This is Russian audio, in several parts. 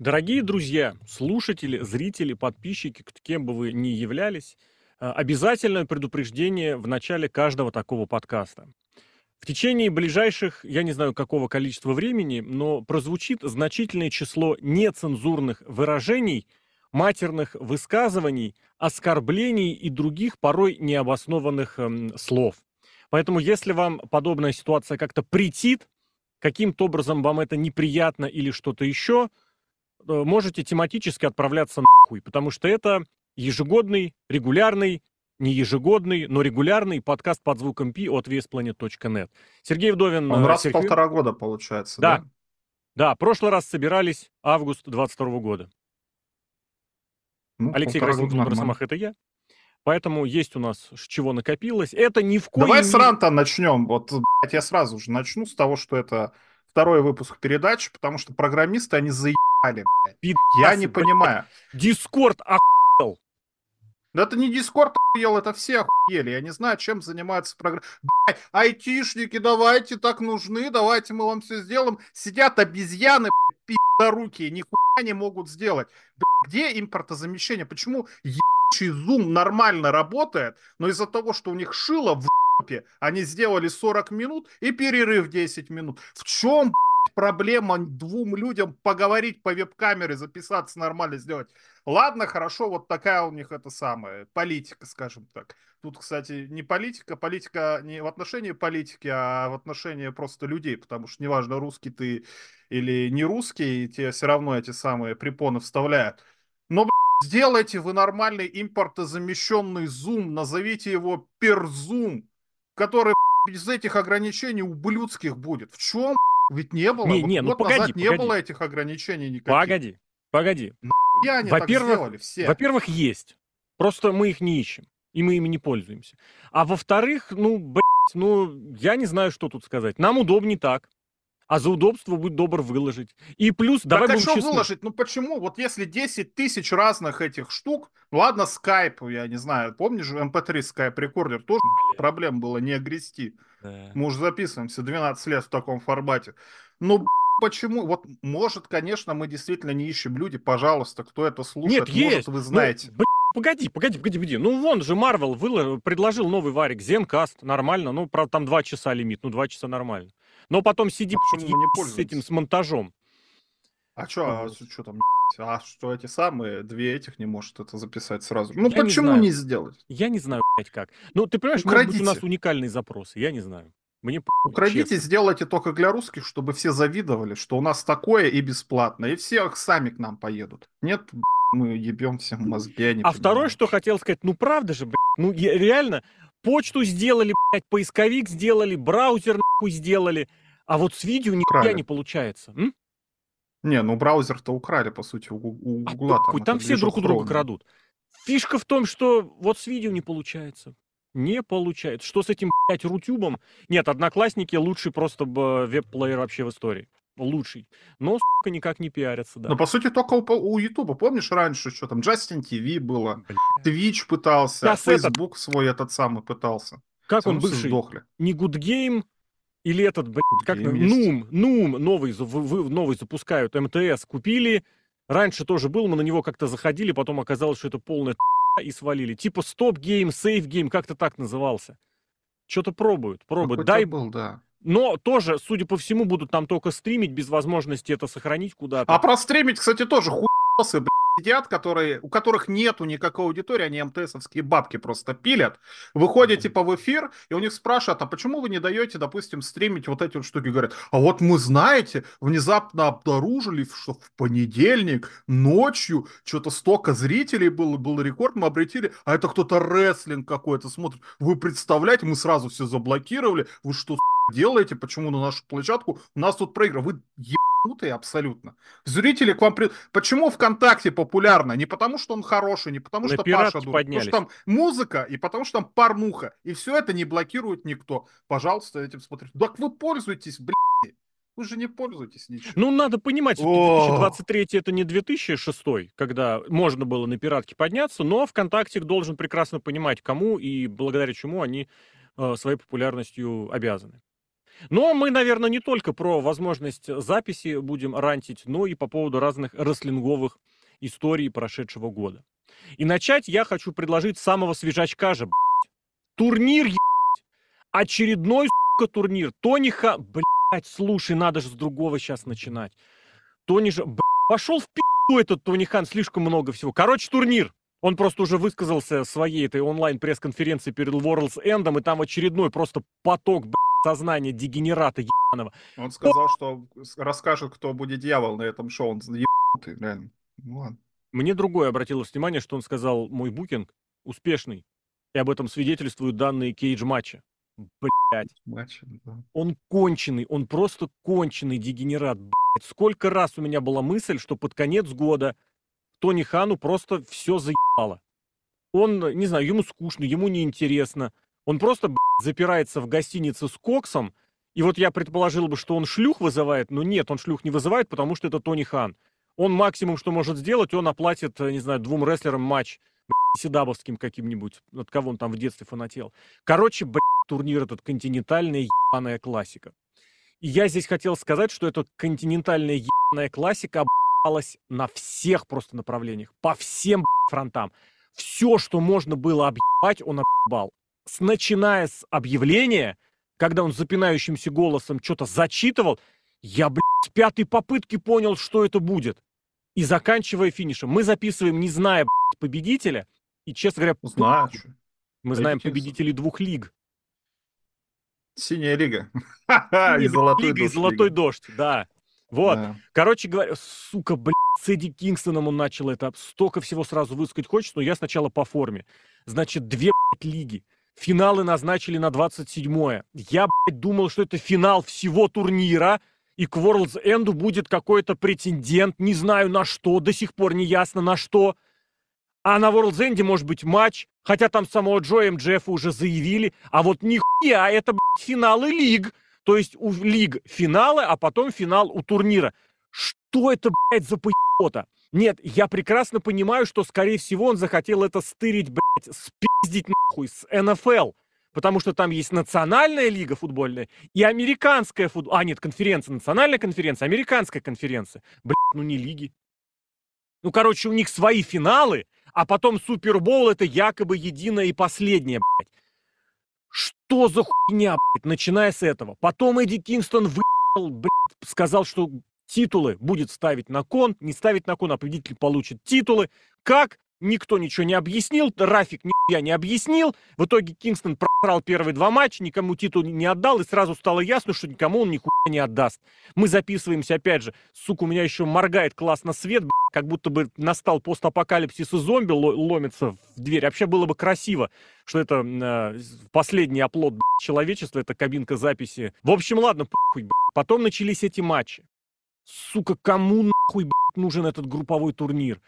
Дорогие друзья, слушатели, зрители, подписчики, кем бы вы ни являлись, э, обязательное предупреждение в начале каждого такого подкаста. В течение ближайших, я не знаю какого количества времени, но прозвучит значительное число нецензурных выражений, матерных высказываний, оскорблений и других порой необоснованных эм, слов. Поэтому если вам подобная ситуация как-то претит, каким-то образом вам это неприятно или что-то еще – можете тематически отправляться нахуй, потому что это ежегодный, регулярный, не ежегодный, но регулярный подкаст под звуком Пи от VSPlanet.net. Сергей Вдовин... Он э, раз Сергей... полтора года получается, да? Да, да, прошлый раз собирались август 22 года. Ну, Алексей Красильников Росомах это я. Поэтому есть у нас с чего накопилось. Это ни в коем... Давай с ранта начнем. Вот, блядь, я сразу же начну с того, что это второй выпуск передачи, потому что программисты, они заебали, блядь. Я не понимаю. Дискорд охуел. Да это не Дискорд охуел, это все охуели. Я не знаю, чем занимаются программисты. Айтишники, давайте, так нужны, давайте мы вам все сделаем. Сидят обезьяны, руки, нихуя не могут сделать. Где импортозамещение? Почему ебучий Zoom нормально работает, но из-за того, что у них шило в они сделали 40 минут и перерыв 10 минут. В чем проблема двум людям поговорить по веб-камере, записаться нормально сделать? Ладно, хорошо, вот такая у них это самая политика, скажем так. Тут, кстати, не политика, политика не в отношении политики, а в отношении просто людей, потому что неважно, русский ты или не русский, тебе все равно эти самые препоны вставляют. Но, сделайте вы нормальный импортозамещенный зум, назовите его перзум, который без этих ограничений ублюдских будет. В чем ведь не было? Не, не, ну погоди, назад не погоди. было этих ограничений никаких. Погоди, погоди. Во-первых, во-первых, есть. Просто мы их не ищем. И мы ими не пользуемся. А во-вторых, ну, блядь, ну, я не знаю, что тут сказать. Нам удобнее так а за удобство будь добр выложить. И плюс, давай так, а что выложить? Ну почему? Вот если 10 тысяч разных этих штук, ну ладно, скайп, я не знаю, помнишь, MP3 скайп рекордер, тоже Блин. проблем было не огрести. Да. Мы уже записываемся 12 лет в таком формате. Ну, почему? Вот, может, конечно, мы действительно не ищем люди, пожалуйста, кто это слушает, Нет, может, есть. вы ну, знаете. Ну, Погоди, погоди, погоди, погоди. Ну, вон же Марвел предложил новый варик, Zencast, нормально. Ну, правда, там два часа лимит, ну, два часа нормально. Но потом сиди а не с этим, с монтажом. А что, а, что там, а что эти самые, две этих не может это записать сразу? Ну, я почему не, не сделать? Я не знаю, блядь, как. Ну, ты понимаешь, Украдите. может быть, у нас уникальные запросы, я не знаю. Мне Украдите, честно. сделайте только для русских, чтобы все завидовали, что у нас такое и бесплатно, и все сами к нам поедут. Нет, мы ебем всем мозги. Я не а понимаю. второе, что хотел сказать, ну правда же, блядь, ну реально, почту сделали, блядь, поисковик сделали, браузер нахуй сделали, а вот с видео никогда не получается. М? Не, ну браузер-то украли, по сути, у, у а Гугла. Там, там все друг у друга крадут. Фишка в том, что вот с видео не получается. Не получается. Что с этим, блядь, рутюбом? Нет, Одноклассники лучший просто веб-плеер вообще в истории лучший. Но, сука, никак не пиарятся, да. Ну, по сути, только у, у Ютуба. Помнишь раньше, что там, Justin TV было, Twitch пытался, Сейчас Facebook этот... свой этот самый пытался. Как Все он бывший? Сдохли. Не Good Game, или этот, блядь, как Нум, Нум новый, вы, новый запускают, МТС купили. Раньше тоже был, мы на него как-то заходили, потом оказалось, что это полная и свалили. Типа StopGame, SaveGame, как-то так назывался. Что-то пробуют, пробуют. Дай был, да. Но тоже, судя по всему, будут там только стримить без возможности это сохранить куда-то. А про стримить, кстати, тоже хуйосы, сидят, которые, у которых нету никакой аудитории, они МТСовские бабки просто пилят. Выходите типа в эфир, и у них спрашивают, а почему вы не даете, допустим, стримить вот эти вот штуки? Говорят, а вот мы, знаете, внезапно обнаружили, что в понедельник ночью что-то столько зрителей было, был рекорд, мы обретили, а это кто-то рестлинг какой-то смотрит. Вы представляете, мы сразу все заблокировали, вы что, делаете, почему на нашу площадку у нас тут проигрывают? Вы ебанутые абсолютно. Зрители к вам... При... Почему ВКонтакте популярно? Не потому, что он хороший, не потому, на что Паша дур, потому что там музыка и потому, что там порнуха. И все это не блокирует никто. Пожалуйста, этим смотрите. Так вы пользуетесь, блядь. Вы же не пользуетесь ничем. Ну, надо понимать, что 2023 это не 2006, когда можно было на пиратке подняться, но ВКонтакте должен прекрасно понимать, кому и благодаря чему они э, своей популярностью обязаны. Но мы, наверное, не только про возможность записи будем рантить, но и по поводу разных рестлинговых историй прошедшего года. И начать я хочу предложить самого свежачка же, блядь. Турнир, ебать. Очередной, сука, турнир. Тониха, блядь, слушай, надо же с другого сейчас начинать. Тони же, блядь, пошел в пи***у этот Тони Хан, слишком много всего. Короче, турнир. Он просто уже высказался своей этой онлайн-пресс-конференции перед World's End, и там очередной просто поток, блядь, сознания дегенерата ебаного. Он сказал, что расскажет, кто будет дьявол на этом шоу. Он ебанутый, реально. Ну ладно. Мне другое обратилось внимание, что он сказал, мой букинг успешный. И об этом свидетельствуют данные кейдж-матча. Блять. Матч, да. Он конченый, он просто конченый дегенерат. Блять. Сколько раз у меня была мысль, что под конец года Тони Хану просто все заебало. Он, не знаю, ему скучно, ему неинтересно. Он просто блядь, запирается в гостинице с Коксом. И вот я предположил бы, что он шлюх вызывает, но нет, он шлюх не вызывает, потому что это Тони Хан. Он максимум, что может сделать, он оплатит, э, не знаю, двум рестлерам матч седабовским каким-нибудь, от кого он там в детстве фанател. Короче, блядь, турнир этот континентальная ебаная классика. И я здесь хотел сказать, что эта континентальная ебаная классика объебалась на всех просто направлениях, по всем блядь, фронтам. Все, что можно было объебать, он объебал. С, начиная с объявления, когда он запинающимся голосом что-то зачитывал, я, блядь, с пятой попытки понял, что это будет и заканчивая финишем. Мы записываем, не зная блядь, победителя, и, честно говоря, Знаю. мы знаем победителей двух лиг. Синяя лига. И золотой лига, и золотой дождь, да. Вот. Да. Короче говоря, сука, блядь, с Эдди Кингстоном он начал это. Столько всего сразу высказать хочется, но я сначала по форме. Значит, две, блядь, лиги. Финалы назначили на 27-е. Я, блядь, думал, что это финал всего турнира, и к World's End будет какой-то претендент, не знаю на что, до сих пор не ясно на что. А на World's End может быть матч, хотя там самого Джоя МДФ уже заявили, а вот нихуя, это, блядь, финалы лиг. То есть у лиг финалы, а потом финал у турнира. Что это, блядь, за поебота? Нет, я прекрасно понимаю, что, скорее всего, он захотел это стырить, блядь, спиздить нахуй с НФЛ. Потому что там есть национальная лига футбольная и американская футбольная. А, нет, конференция. Национальная конференция, американская конференция. Блядь, ну не лиги. Ну, короче, у них свои финалы, а потом Супербол это якобы единое и последнее, блядь. Что за хуйня, блядь, начиная с этого. Потом Эдди Кингстон выебал, блядь, сказал, что титулы будет ставить на кон, не ставить на кон, а победитель получит титулы. Как? Никто ничего не объяснил, Рафик нихуя не объяснил. В итоге Кингстон просрал первые два матча, никому титул не отдал, и сразу стало ясно, что никому он нихуя не отдаст. Мы записываемся, опять же, сука, у меня еще моргает классно свет, как будто бы настал постапокалипсис и зомби ло- ломится в дверь. Вообще было бы красиво, что это э, последний оплот человечества, это кабинка записи. В общем, ладно, похуй. Потом начались эти матчи. Сука, кому нахуй, блядь, нужен этот групповой турнир?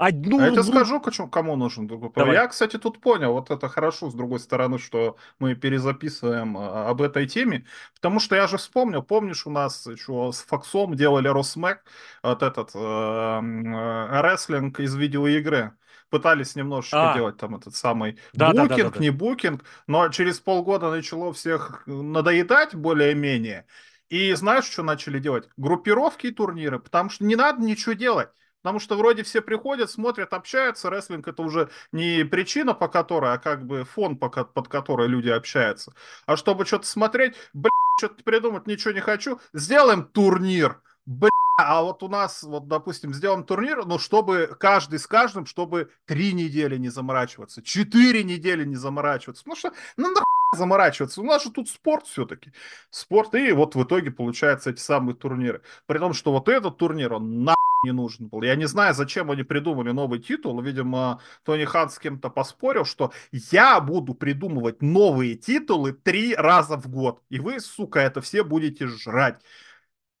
Одну А я тебе скажу, кому нужен. другой Давай. Я, кстати, тут понял, вот это хорошо, с другой стороны, что мы перезаписываем а, об этой теме, потому что я же вспомнил, помнишь, у нас что с Фоксом делали Росмэк, вот этот э, э, рестлинг из видеоигры. Пытались немножечко А. делать там этот самый Да, да, да, букинг, да, да. не букинг, но через полгода начало всех надоедать более-менее. И знаешь, что начали делать? Группировки и турниры, потому что не надо ничего делать. Потому что вроде все приходят, смотрят, общаются. Рестлинг это уже не причина, по которой, а как бы фон, под который люди общаются. А чтобы что-то смотреть, блядь, что-то придумать ничего не хочу, сделаем турнир. Бля, а вот у нас, вот, допустим, сделаем турнир, ну, чтобы каждый с каждым, чтобы три недели не заморачиваться, четыре недели не заморачиваться. Ну что, ну нахуй заморачиваться? У нас же тут спорт все-таки. Спорт, и вот в итоге получаются эти самые турниры. При том, что вот этот турнир, он на не нужен был. Я не знаю, зачем они придумали новый титул. Видимо, Тони Хан с кем-то поспорил, что я буду придумывать новые титулы три раза в год. И вы, сука, это все будете жрать.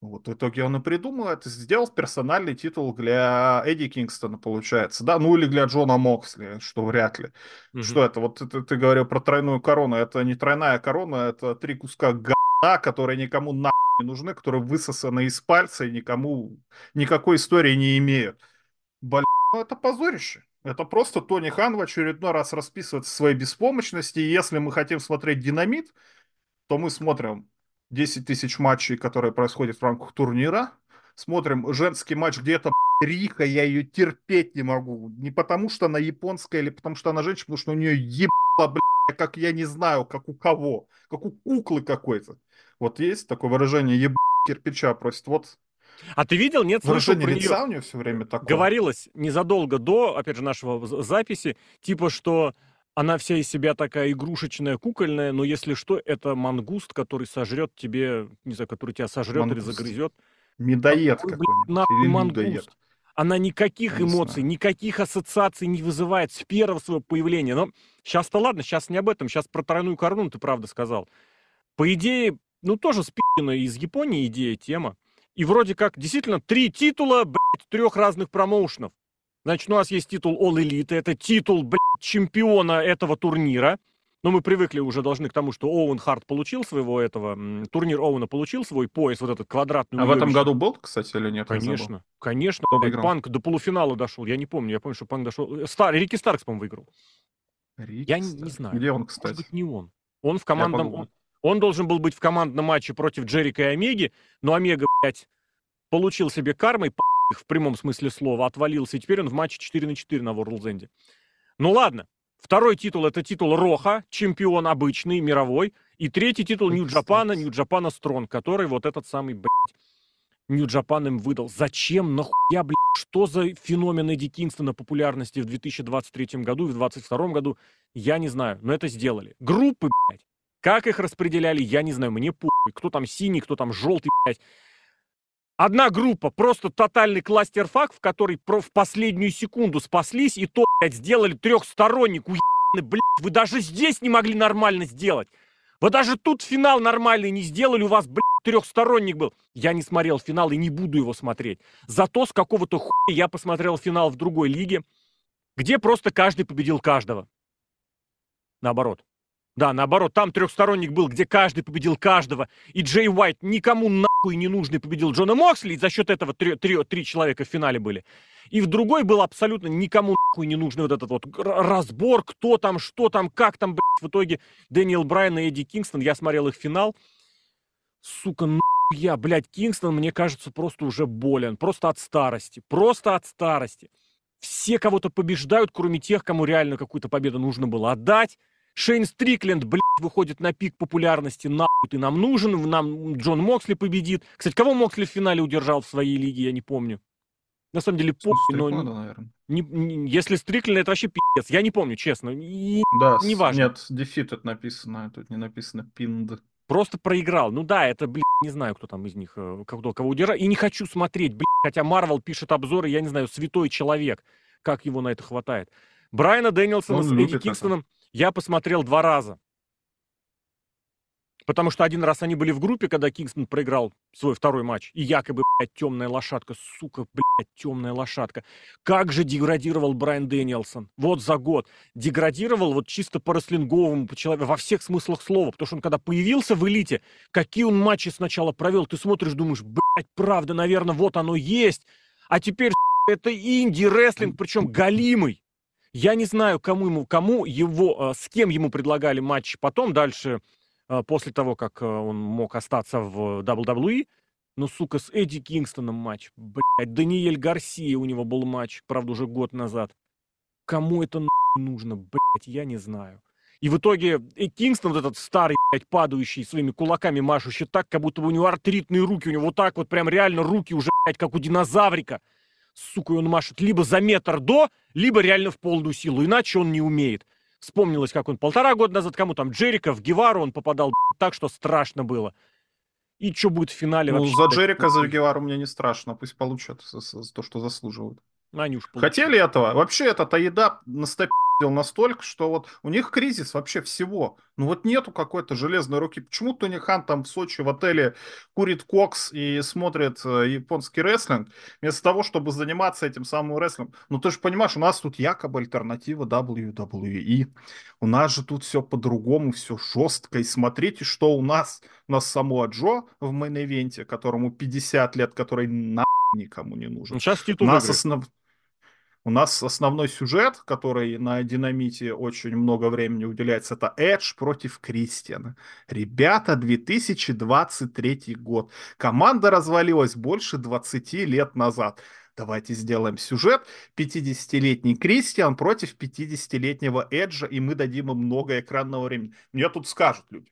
Вот в итоге он и придумал это, сделал персональный титул для Эдди Кингстона, получается, да, ну или для Джона Моксли, что вряд ли. Мгм. Что это? Вот ты, ты говорил про тройную корону, это не тройная корона, это три куска говна, которые никому на не нужны, которые высосаны из пальца и никому никакой истории не имеют. Блин, ну это позорище. Это просто Тони Хан в очередной раз расписывает своей беспомощности. И если мы хотим смотреть динамит, то мы смотрим 10 тысяч матчей, которые происходят в рамках турнира. Смотрим женский матч где-то Рика, я ее терпеть не могу. Не потому, что она японская или потому, что она женщина, потому что у нее ебало, блядь, как я не знаю, как у кого. Как у куклы какой-то. Вот есть такое выражение еб кирпича просит. Вот а ты видел, нет, слышал про нее? у нее все время такое. Говорилось незадолго до, опять же, нашего записи, типа, что она вся из себя такая игрушечная, кукольная, но если что, это мангуст, который сожрет тебе, не знаю, который тебя сожрет мангуст. или загрызет. Медоед какой-нибудь. Или мангуст. Медоед. Она никаких Я эмоций, не никаких ассоциаций не вызывает с первого своего появления. Но сейчас-то ладно, сейчас не об этом. Сейчас про тройную корону ты правда сказал. По идее, ну тоже спи***на из Японии идея, тема. И вроде как действительно три титула, блядь, трех разных промоушенов. Значит, у нас есть титул All Elite, это титул, блядь, чемпиона этого турнира. Но мы привыкли уже должны к тому, что Оуэн Харт получил своего этого, турнир Оуэна получил свой пояс, вот этот квадратный. А в этом году был, кстати, или нет? Конечно, конечно. Кто выиграл? Панк до полуфинала дошел, я не помню, я помню, что Панк дошел. Э, Стар, Рики Старкс, по-моему, выиграл. Рики я не, не знаю. Где он, кстати? Может быть, не он. Он в командном... Он, он должен был быть в командном матче против Джерика и Омеги, но Омега, блядь, получил себе кармой, в прямом смысле слова, отвалился, и теперь он в матче 4 на 4 на Ворлдзенде. Ну ладно, второй титул это титул Роха, чемпион обычный, мировой, и третий титул Нью-Джапана, Нью-Джапана Стронг, который вот этот самый, блядь, Нью-Джапан им выдал. Зачем, нахуя, блядь, что за феномен Эдди Кингстона популярности в 2023 году в 2022 году, я не знаю, но это сделали. Группы, блядь, как их распределяли, я не знаю, мне похуй. Кто там синий, кто там желтый, блядь. Одна группа, просто тотальный кластерфак, в который про в последнюю секунду спаслись, и то, блядь, сделали трехсторонник, уебаны, блядь, вы даже здесь не могли нормально сделать. Вы даже тут финал нормальный не сделали, у вас, блядь, трехсторонник был. Я не смотрел финал и не буду его смотреть. Зато с какого-то хуя я посмотрел финал в другой лиге, где просто каждый победил каждого. Наоборот. Да, наоборот, там трехсторонник был, где каждый победил каждого, и Джей Уайт никому нахуй не нужный победил Джона Моксли, и за счет этого три, три, три человека в финале были. И в другой был абсолютно никому нахуй не нужный вот этот вот разбор, кто там, что там, как там, блядь, в итоге Дэниел Брайан и Эдди Кингстон, я смотрел их финал, сука, я, блядь, Кингстон, мне кажется, просто уже болен, просто от старости, просто от старости. Все кого-то побеждают, кроме тех, кому реально какую-то победу нужно было отдать, Шейн Стрикленд, блядь, выходит на пик популярности, нахуй ты нам нужен, нам Джон Моксли победит. Кстати, кого Моксли в финале удержал в своей лиге, я не помню. На самом деле, похуй, но... наверное. Не, не, если Стрикленд, это вообще пиздец. Я не помню, честно. И, да, не важно. Нет, дефит это написано, тут не написано пинд. Просто проиграл. Ну да, это, блядь, не знаю, кто там из них, э, кто кого удержал. И не хочу смотреть, блядь, хотя Марвел пишет обзоры, я не знаю, святой человек. Как его на это хватает. Брайана Дэнилсона с Эдди Кингстоном... Это я посмотрел два раза. Потому что один раз они были в группе, когда Кингстон проиграл свой второй матч. И якобы, блядь, темная лошадка, сука, блядь, темная лошадка. Как же деградировал Брайан Дэниелсон. Вот за год. Деградировал вот чисто по рестлинговому, по человеку, во всех смыслах слова. Потому что он когда появился в элите, какие он матчи сначала провел, ты смотришь, думаешь, блядь, правда, наверное, вот оно есть. А теперь, это инди-рестлинг, причем галимый. Я не знаю, кому ему, кому его, э, с кем ему предлагали матч потом, дальше, э, после того, как э, он мог остаться в WWE. Ну, сука, с Эдди Кингстоном матч. Блядь, Даниэль Гарсия у него был матч, правда, уже год назад. Кому это нужно, блядь, я не знаю. И в итоге и Кингстон, вот этот старый, блядь, падающий, своими кулаками машущий так, как будто бы у него артритные руки, у него вот так вот прям реально руки уже, блядь, как у динозаврика сука, он машет либо за метр до, либо реально в полную силу, иначе он не умеет. Вспомнилось, как он полтора года назад кому там, Джерика в Гевару он попадал так, что страшно было. И что будет в финале ну, вообще? за Джерика, за Гевару мне не страшно, пусть получат то, что заслуживают. Они уж Хотели этого? Вообще, это еда на стопе настолько, что вот у них кризис вообще всего. Ну вот нету какой-то железной руки. Почему Тони Хан там в Сочи в отеле курит кокс и смотрит э, японский рестлинг, вместо того, чтобы заниматься этим самым рестлингом? Ну ты же понимаешь, у нас тут якобы альтернатива WWE. У нас же тут все по-другому, все жестко. И смотрите, что у нас. У нас Самоа Джо в main event е, которому 50 лет, который на никому не нужен. Сейчас титул у нас основ... У нас основной сюжет, который на Динамите очень много времени уделяется, это Эдж против Кристиана. Ребята, 2023 год. Команда развалилась больше 20 лет назад. Давайте сделаем сюжет. 50-летний Кристиан против 50-летнего Эджа, и мы дадим им много экранного времени. Мне тут скажут люди,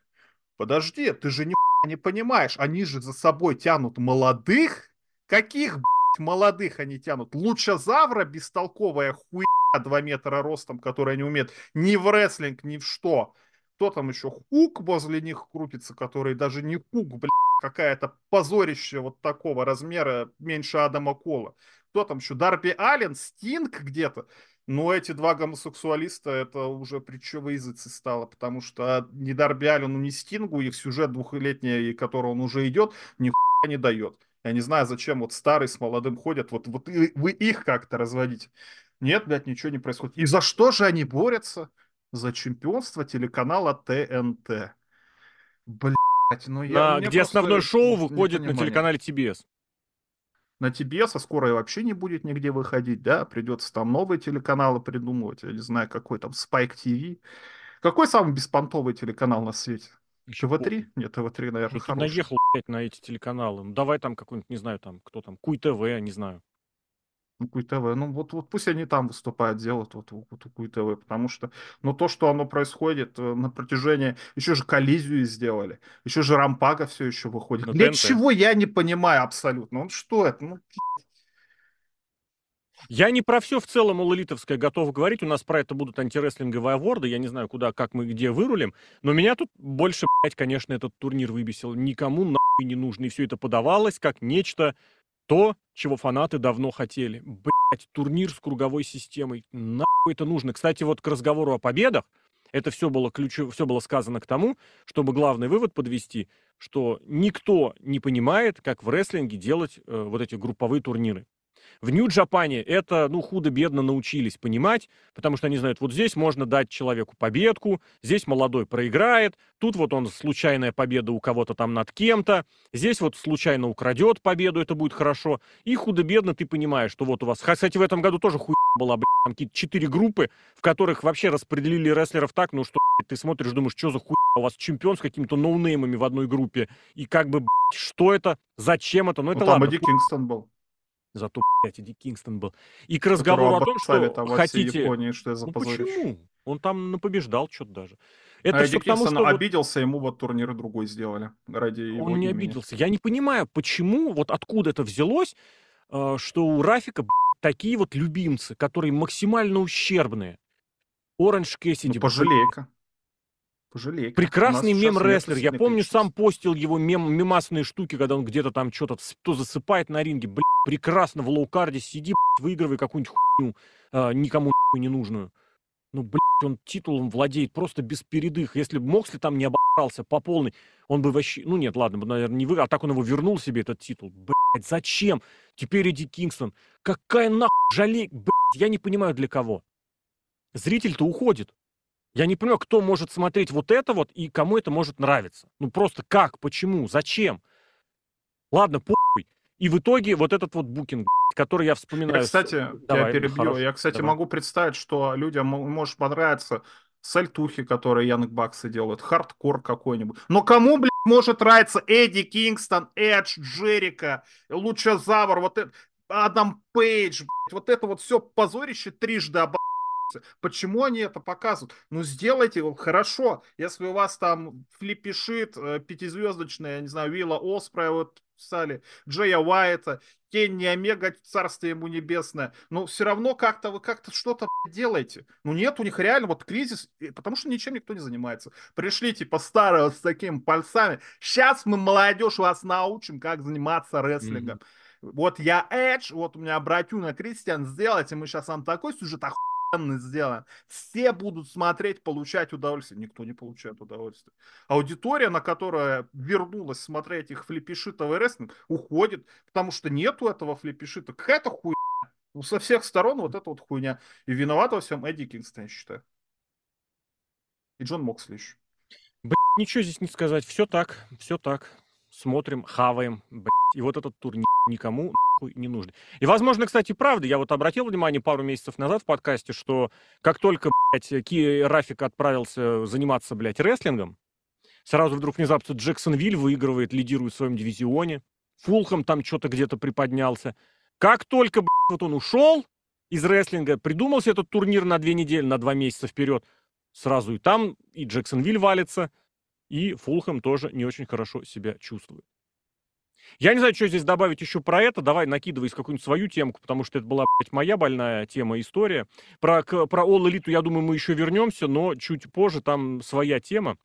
подожди, ты же ни не понимаешь, они же за собой тянут молодых. Каких, молодых они тянут. Лучезавра бестолковая хуйня 2 метра ростом, которая не умеет ни в рестлинг, ни в что. Кто там еще? Хук возле них крутится, который даже не хук, блядь, какая-то позорище вот такого размера, меньше Адама Кола. Кто там еще? Дарби Аллен, Стинг где-то. Но эти два гомосексуалиста, это уже притча в стало, потому что ни Дарби Аллену, ни Стингу их сюжет двухлетний, который он уже идет, ни не дает. Я не знаю, зачем вот старый с молодым ходят, вот, вот вы их как-то разводите. Нет, блядь, ничего не происходит. И за что же они борются? За чемпионство телеканала ТНТ. Блять, ну я... На, где основное шоу выходит на телеканале ТБС. На ТБС, а скоро и вообще не будет нигде выходить, да? Придется там новые телеканалы придумывать. Я не знаю, какой там Spike TV. Какой самый беспонтовый телеканал на свете? ТВ-3? Нет, ТВ-3, наверное, ну, хороший. наехал, блядь, на эти телеканалы. Ну, давай там какой-нибудь, не знаю, там, кто там, Куй ТВ, не знаю. Ну, Куй ТВ. Ну, вот, вот пусть они там выступают, делают вот, вот, вот Куй ТВ, потому что, ну, то, что оно происходит э, на протяжении... Еще же коллизию сделали, еще же Рампага все еще выходит. На Для ТНТ. чего, я не понимаю абсолютно. Ну, что это? Ну, я не про все в целом лолитовское готов говорить. У нас про это будут антирестлинговые аворды. Я не знаю, куда, как мы, где вырулим. Но меня тут больше, блядь, конечно, этот турнир выбесил. Никому нахуй не нужно. И все это подавалось как нечто то, чего фанаты давно хотели. Блядь, турнир с круговой системой. Нахуй это нужно. Кстати, вот к разговору о победах. Это все было, ключу, все было сказано к тому, чтобы главный вывод подвести, что никто не понимает, как в рестлинге делать э, вот эти групповые турниры. В Нью-Джапане это, ну, худо-бедно научились понимать, потому что они знают, вот здесь можно дать человеку победку, здесь молодой проиграет, тут вот он случайная победа у кого-то там над кем-то, здесь вот случайно украдет победу, это будет хорошо, и худо-бедно ты понимаешь, что вот у вас, кстати, в этом году тоже хуй была, блядь, там какие-то четыре группы, в которых вообще распределили рестлеров так, ну, что блядь, ты смотришь, думаешь, что за хуй, у вас чемпион с какими-то ноунеймами в одной группе, и как бы, блядь, что это, зачем это, ну, это ну, там ладно. Эдди Кингстон был. Зато, блядь, Эдди Кингстон был. И к разговору о том, что там хотите... Японии, что я за ну, почему? Он там побеждал что-то даже. Это а Эдди потому, что обиделся, вот... ему вот турнир другой сделали ради его Он не имени. обиделся. Я не понимаю, почему, вот откуда это взялось, э, что у Рафика такие вот любимцы, которые максимально ущербные. Оранж Кэссиди. Ну, пожалей-ка. Пожалей. Прекрасный мем-рестлер. Я помню, сам постил его мем, мемасные штуки, когда он где-то там что-то то засыпает на ринге. Блин, прекрасно в low card е сиди, блядь, выигрывай какую-нибудь хуйню, а, никому не нужную. Ну, блядь, он титулом владеет просто без передых. Если бы Моксли там не обосрался по полной, он бы вообще... Ну, нет, ладно, наверное, не выиграл. А так он его вернул себе, этот титул. Блядь, зачем? Теперь Эдди Кингстон. Какая нахуй жалей... Блядь, я не понимаю, для кого. Зритель-то уходит. Я не понимаю, кто может смотреть вот это вот и кому это может нравиться. Ну просто как, почему, зачем? Ладно, похуй. И в итоге вот этот вот booking, который я вспоминаю. Я, кстати, Давай, я перебью. Хорошо. Я, кстати, Давай. могу представить, что людям может понравиться сальтухи, которые Янг Баксы делают, хардкор какой-нибудь. Но кому, блядь, может нравиться Эдди Кингстон, Эдж, Джерико, Лучазавр, вот это, Адам Пейдж, блядь, вот это вот все позорище трижды об Почему они это показывают? Ну, сделайте хорошо. Если у вас там флипишит э, пятизвездочная, я не знаю, Вилла Оспрая, вот писали, Джея Уайта, Кенни Омега, царствие ему небесное. Но все равно как-то вы как-то что-то делаете. Ну нет, у них реально вот кризис, потому что ничем никто не занимается. Пришли типа старые с такими пальцами. Сейчас мы, молодежь, вас научим, как заниматься рестлингом. Mm-hmm. Вот я Эдж, вот у меня братюна Кристиан, сделайте, мы сейчас вам такой сюжет охуенный сделан. Все будут смотреть, получать удовольствие. Никто не получает удовольствие. Аудитория, на которая вернулась смотреть их флипишитовый рестлинг, уходит, потому что нету этого флипишита. Какая-то хуйня. Ну, со всех сторон вот эта вот хуйня. И виноват во всем Эдди Кингстон, я считаю. И Джон Моксли еще. Блять, ничего здесь не сказать. Все так, все так. Смотрим, хаваем, блять. И вот этот турнир никому не нужны. И, возможно, кстати, правда, я вот обратил внимание пару месяцев назад в подкасте, что как только, блядь, Ки Рафик отправился заниматься, блядь, рестлингом, сразу вдруг внезапно Джексонвиль выигрывает, лидирует в своем дивизионе, Фулхам там что-то где-то приподнялся. Как только, блядь, вот он ушел из рестлинга, придумался этот турнир на две недели, на два месяца вперед, сразу и там, и Джексонвиль валится, и Фулхэм тоже не очень хорошо себя чувствует. Я не знаю, что здесь добавить еще про это. Давай накидывай какую-нибудь свою темку, потому что это была, блядь, моя больная тема, история. Про, про All Elite, я думаю, мы еще вернемся, но чуть позже там своя тема.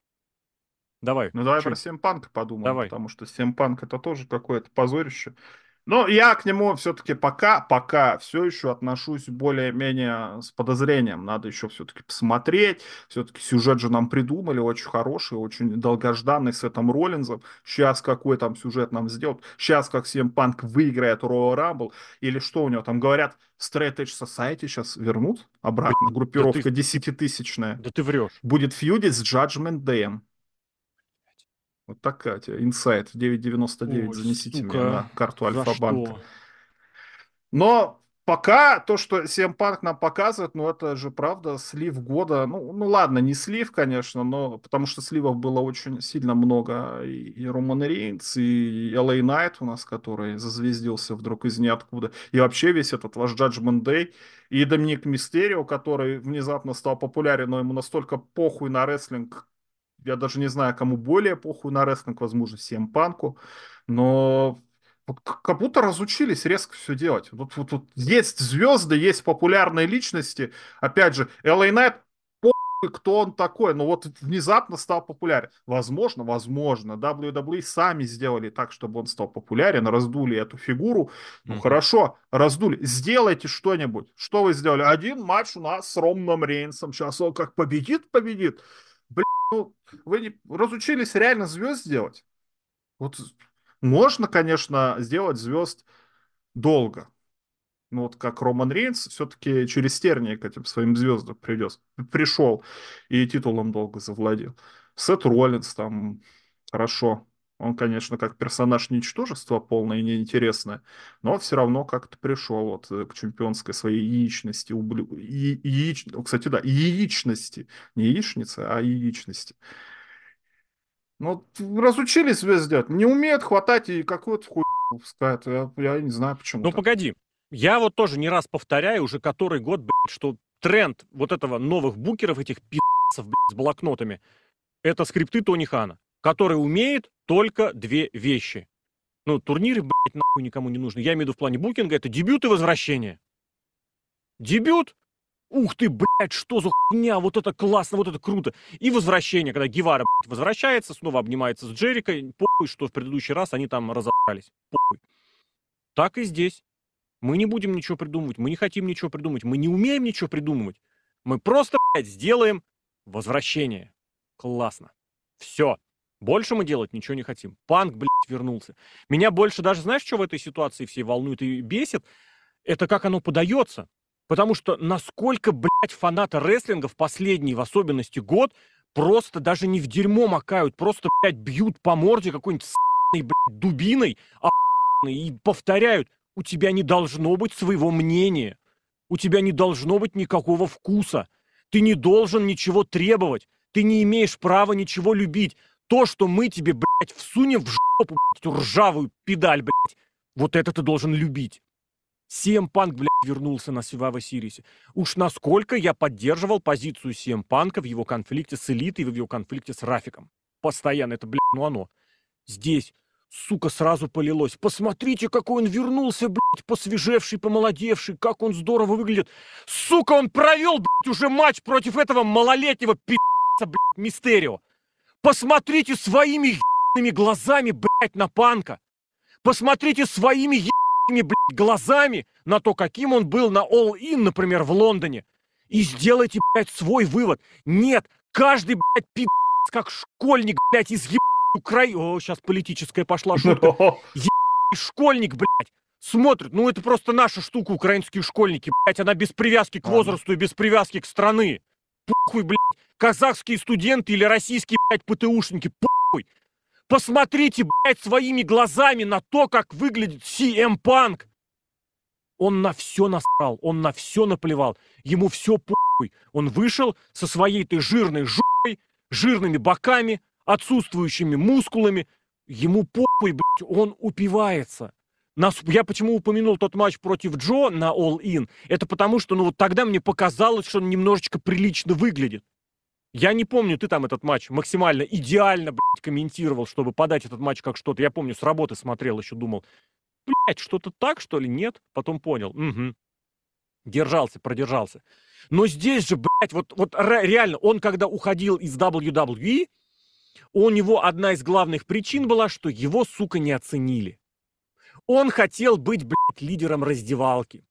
Давай. Ну давай про Семпанка подумаем, Давай. потому что Семпанк это тоже какое-то позорище. Но я к нему все-таки пока, пока все еще отношусь более-менее с подозрением. Надо еще все-таки посмотреть. Все-таки сюжет же нам придумали очень хороший, очень долгожданный с этим Роллинзом. Сейчас какой там сюжет нам сделают. Сейчас как всем Панк выиграет Royal Rumble. Или что у него там говорят, Straight Edge Society сейчас вернут обратно. Да Группировка ты- десятитысячная. Да ты врешь. Будет фьюдить с Judgment Day. Вот такая тебе инсайт 9.99 Ой, занесите сука. мне на карту За Альфа-банка. что? Но пока то, что CM Punk нам показывает, ну это же правда слив года. Ну, ну ладно, не слив, конечно, но потому что сливов было очень сильно много. И, и Роман Рейнс, и LA Knight у нас, который зазвездился вдруг из ниоткуда. И вообще весь этот ваш Judgment Day. И Доминик Мистерио, который внезапно стал популярен, но ему настолько похуй на рестлинг, я даже не знаю, кому более похуй на рестлинг, возможно, всем панку, но как будто разучились резко все делать. Вот, вот, вот есть звезды, есть популярные личности. Опять же, LA Knight, похуй, кто он такой, но вот внезапно стал популярен. Возможно, возможно, WWE сами сделали так, чтобы он стал популярен, раздули эту фигуру. Ну Мгм. хорошо, раздули. Сделайте что-нибудь. Что вы сделали? Один матч у нас с Романом Рейнсом. Сейчас он как победит, победит. Блин, ну, вы не разучились реально звезд делать? Вот можно, конечно, сделать звезд долго. Ну, вот как Роман Рейнс все-таки через тернии к этим своим звездам придет, пришел и титулом долго завладел. Сет Роллинс там хорошо. Он, конечно, как персонаж ничтожество полное и неинтересное, но все равно как-то пришел вот э, к чемпионской своей яичности. Ублю... Я- яич- Кстати, да, яичности. Не яичницы, а яичности. Ну, разучились звезд делать. Не умеют хватать и какую-то хуйню выпускают. Я, я не знаю, почему Ну, так. погоди. Я вот тоже не раз повторяю, уже который год, блядь, что тренд вот этого новых букеров, этих пи***цев, блядь, с блокнотами, это скрипты Тони Хана, который умеет только две вещи. Ну, турниры, блядь, нахуй никому не нужны. Я имею в виду в плане букинга, это дебют и возвращение. Дебют? Ух ты, блядь, что за хуйня, вот это классно, вот это круто. И возвращение, когда Гевара, блядь, возвращается, снова обнимается с Джерикой, похуй, что в предыдущий раз они там разобрались. Похуй. Так и здесь. Мы не будем ничего придумывать, мы не хотим ничего придумать, мы не умеем ничего придумывать. Мы просто, блядь, сделаем возвращение. Классно. Все. Больше мы делать ничего не хотим. Панк, блядь, вернулся. Меня больше даже, знаешь, что в этой ситуации всей волнует и бесит? Это как оно подается. Потому что насколько, блядь, фанаты рестлинга в последний, в особенности год, просто даже не в дерьмо макают, просто, блядь, бьют по морде какой-нибудь блядь, дубиной, и повторяют, у тебя не должно быть своего мнения. У тебя не должно быть никакого вкуса. Ты не должен ничего требовать. Ты не имеешь права ничего любить. То, что мы тебе, блядь, всунем в жопу, блядь, эту ржавую педаль, блядь, вот это ты должен любить. CM Панк, блядь, вернулся на Сивава Сирисе. Уж насколько я поддерживал позицию CM Панка в его конфликте с элитой, в его конфликте с Рафиком. Постоянно это, блядь, ну оно. Здесь, сука, сразу полилось. Посмотрите, какой он вернулся, блядь, посвежевший, помолодевший, как он здорово выглядит. Сука, он провел, блядь, уже матч против этого малолетнего пи***ца, блядь, Мистерио. Посмотрите своими ебаными глазами, блядь, на Панка. Посмотрите своими ебаными, блядь, глазами на то, каким он был на All In, например, в Лондоне. И сделайте, блядь, свой вывод. Нет, каждый, блядь, пи***ц, как школьник, блядь, из ебаной Украины... О, сейчас политическая пошла шутка. И школьник, блядь, смотрит, ну это просто наша штука, украинские школьники, блядь, она без привязки к возрасту и без привязки к страны. Похуй, блядь, казахские студенты или российские, блядь, ПТУшники, похуй. Посмотрите, блядь, своими глазами на то, как выглядит CM Punk. Он на все насрал, он на все наплевал. Ему все похуй. Он вышел со своей той жирной жопой, жирными боками, отсутствующими мускулами. Ему похуй, блядь, он упивается. Нас, я почему упомянул тот матч против Джо на All In? Это потому, что ну вот тогда мне показалось, что он немножечко прилично выглядит. Я не помню, ты там этот матч максимально идеально, блядь, комментировал, чтобы подать этот матч как что-то. Я помню, с работы смотрел, еще думал, блядь, что-то так, что ли? Нет? Потом понял. Угу. Держался, продержался. Но здесь же, блядь, вот, вот реально, он когда уходил из WWE, у него одна из главных причин была, что его, сука, не оценили. Он хотел быть, блядь, лидером раздевалки.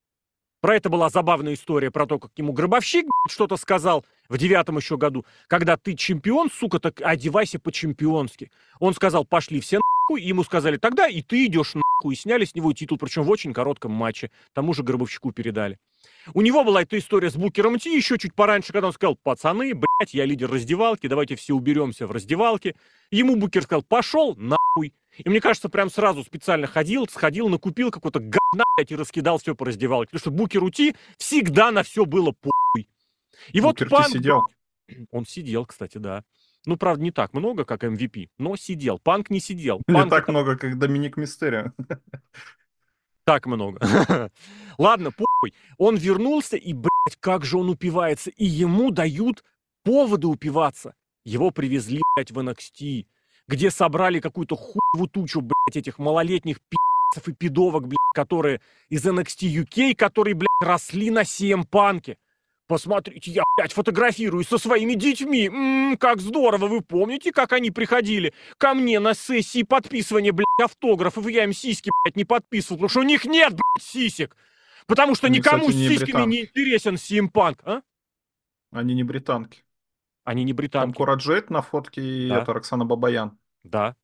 Про это была забавная история, про то, как ему гробовщик что-то сказал в девятом еще году. Когда ты чемпион, сука, так одевайся по-чемпионски. Он сказал, пошли все нахуй, ему сказали, тогда и ты идешь нахуй. И сняли с него титул, причем в очень коротком матче. Тому же гробовщику передали. У него была эта история с Букером Ти еще чуть пораньше, когда он сказал, пацаны, блядь, я лидер раздевалки, давайте все уберемся в раздевалке. Ему Букер сказал, пошел нахуй. И мне кажется, прям сразу специально ходил, сходил, накупил какого-то говна, блядь, и раскидал все по раздевалке. Потому что Букер Ути всегда на все было похуй. И Букер вот Панк... сидел. Он сидел, кстати, да. Ну, правда, не так много, как MVP, но сидел. Панк не сидел. Панк не так это... много, как Доминик Мистерио. Так много. Ладно, похуй. Он вернулся, и, блядь, как же он упивается. И ему дают поводы упиваться. Его привезли, блядь, в NXT где собрали какую-то хуевую тучу, блядь, этих малолетних пи***цев и пидовок, блядь, которые из NXT UK, которые, блядь, росли на CM Панке. Посмотрите, я, блядь, фотографирую со своими детьми. Ммм, как здорово, вы помните, как они приходили ко мне на сессии подписывания, блядь, автографов, я им сиськи, блядь, не подписывал, потому что у них нет, блядь, сисек. Потому что они, никому кстати, не с сиськами британки. не интересен CM Панк, а? Они не британки. Они не британки. Там Кураджет на фотке и да. это Роксана Бабаян. Да.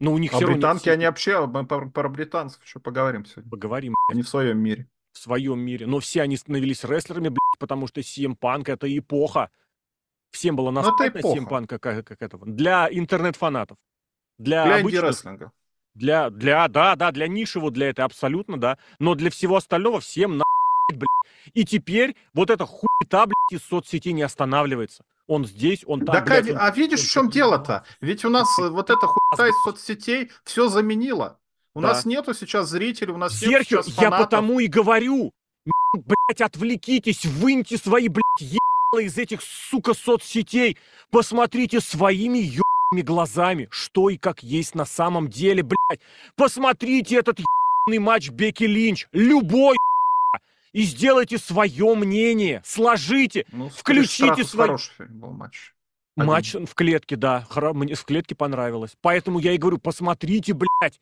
Но у них а все британки, они вообще, мы про, про британцев еще поговорим сегодня. Поговорим. Они в своем мире. В своем мире. Но все они становились рестлерами, блядь, потому что CM Punk это эпоха. Всем было насрать на CM Punk как, как этого. Для интернет-фанатов. Для, для обычных... рестлинга Для, для, да, да, для нишевого, для этой абсолютно, да. Но для всего остального всем на блядь. И теперь вот эта хуета, блядь, из соцсетей не останавливается. Он здесь, он там. Так, блядь, а, а видишь, в чем дело-то? Ведь у нас вот эта хуйта из соцсетей все заменила. У да. нас нету сейчас зрителей, у нас Серхио, нету сейчас фанатов. я потому и говорю, блядь, отвлекитесь, выньте свои, блядь, ебалы из этих, сука, соцсетей. Посмотрите своими ебаными глазами, что и как есть на самом деле, блядь. Посмотрите этот ебаный матч Бекки Линч. Любой, и сделайте свое мнение, сложите, ну, включите свой... Хороший был матч. Матч в клетке, да, мне в клетке понравилось. Поэтому я и говорю, посмотрите, блядь,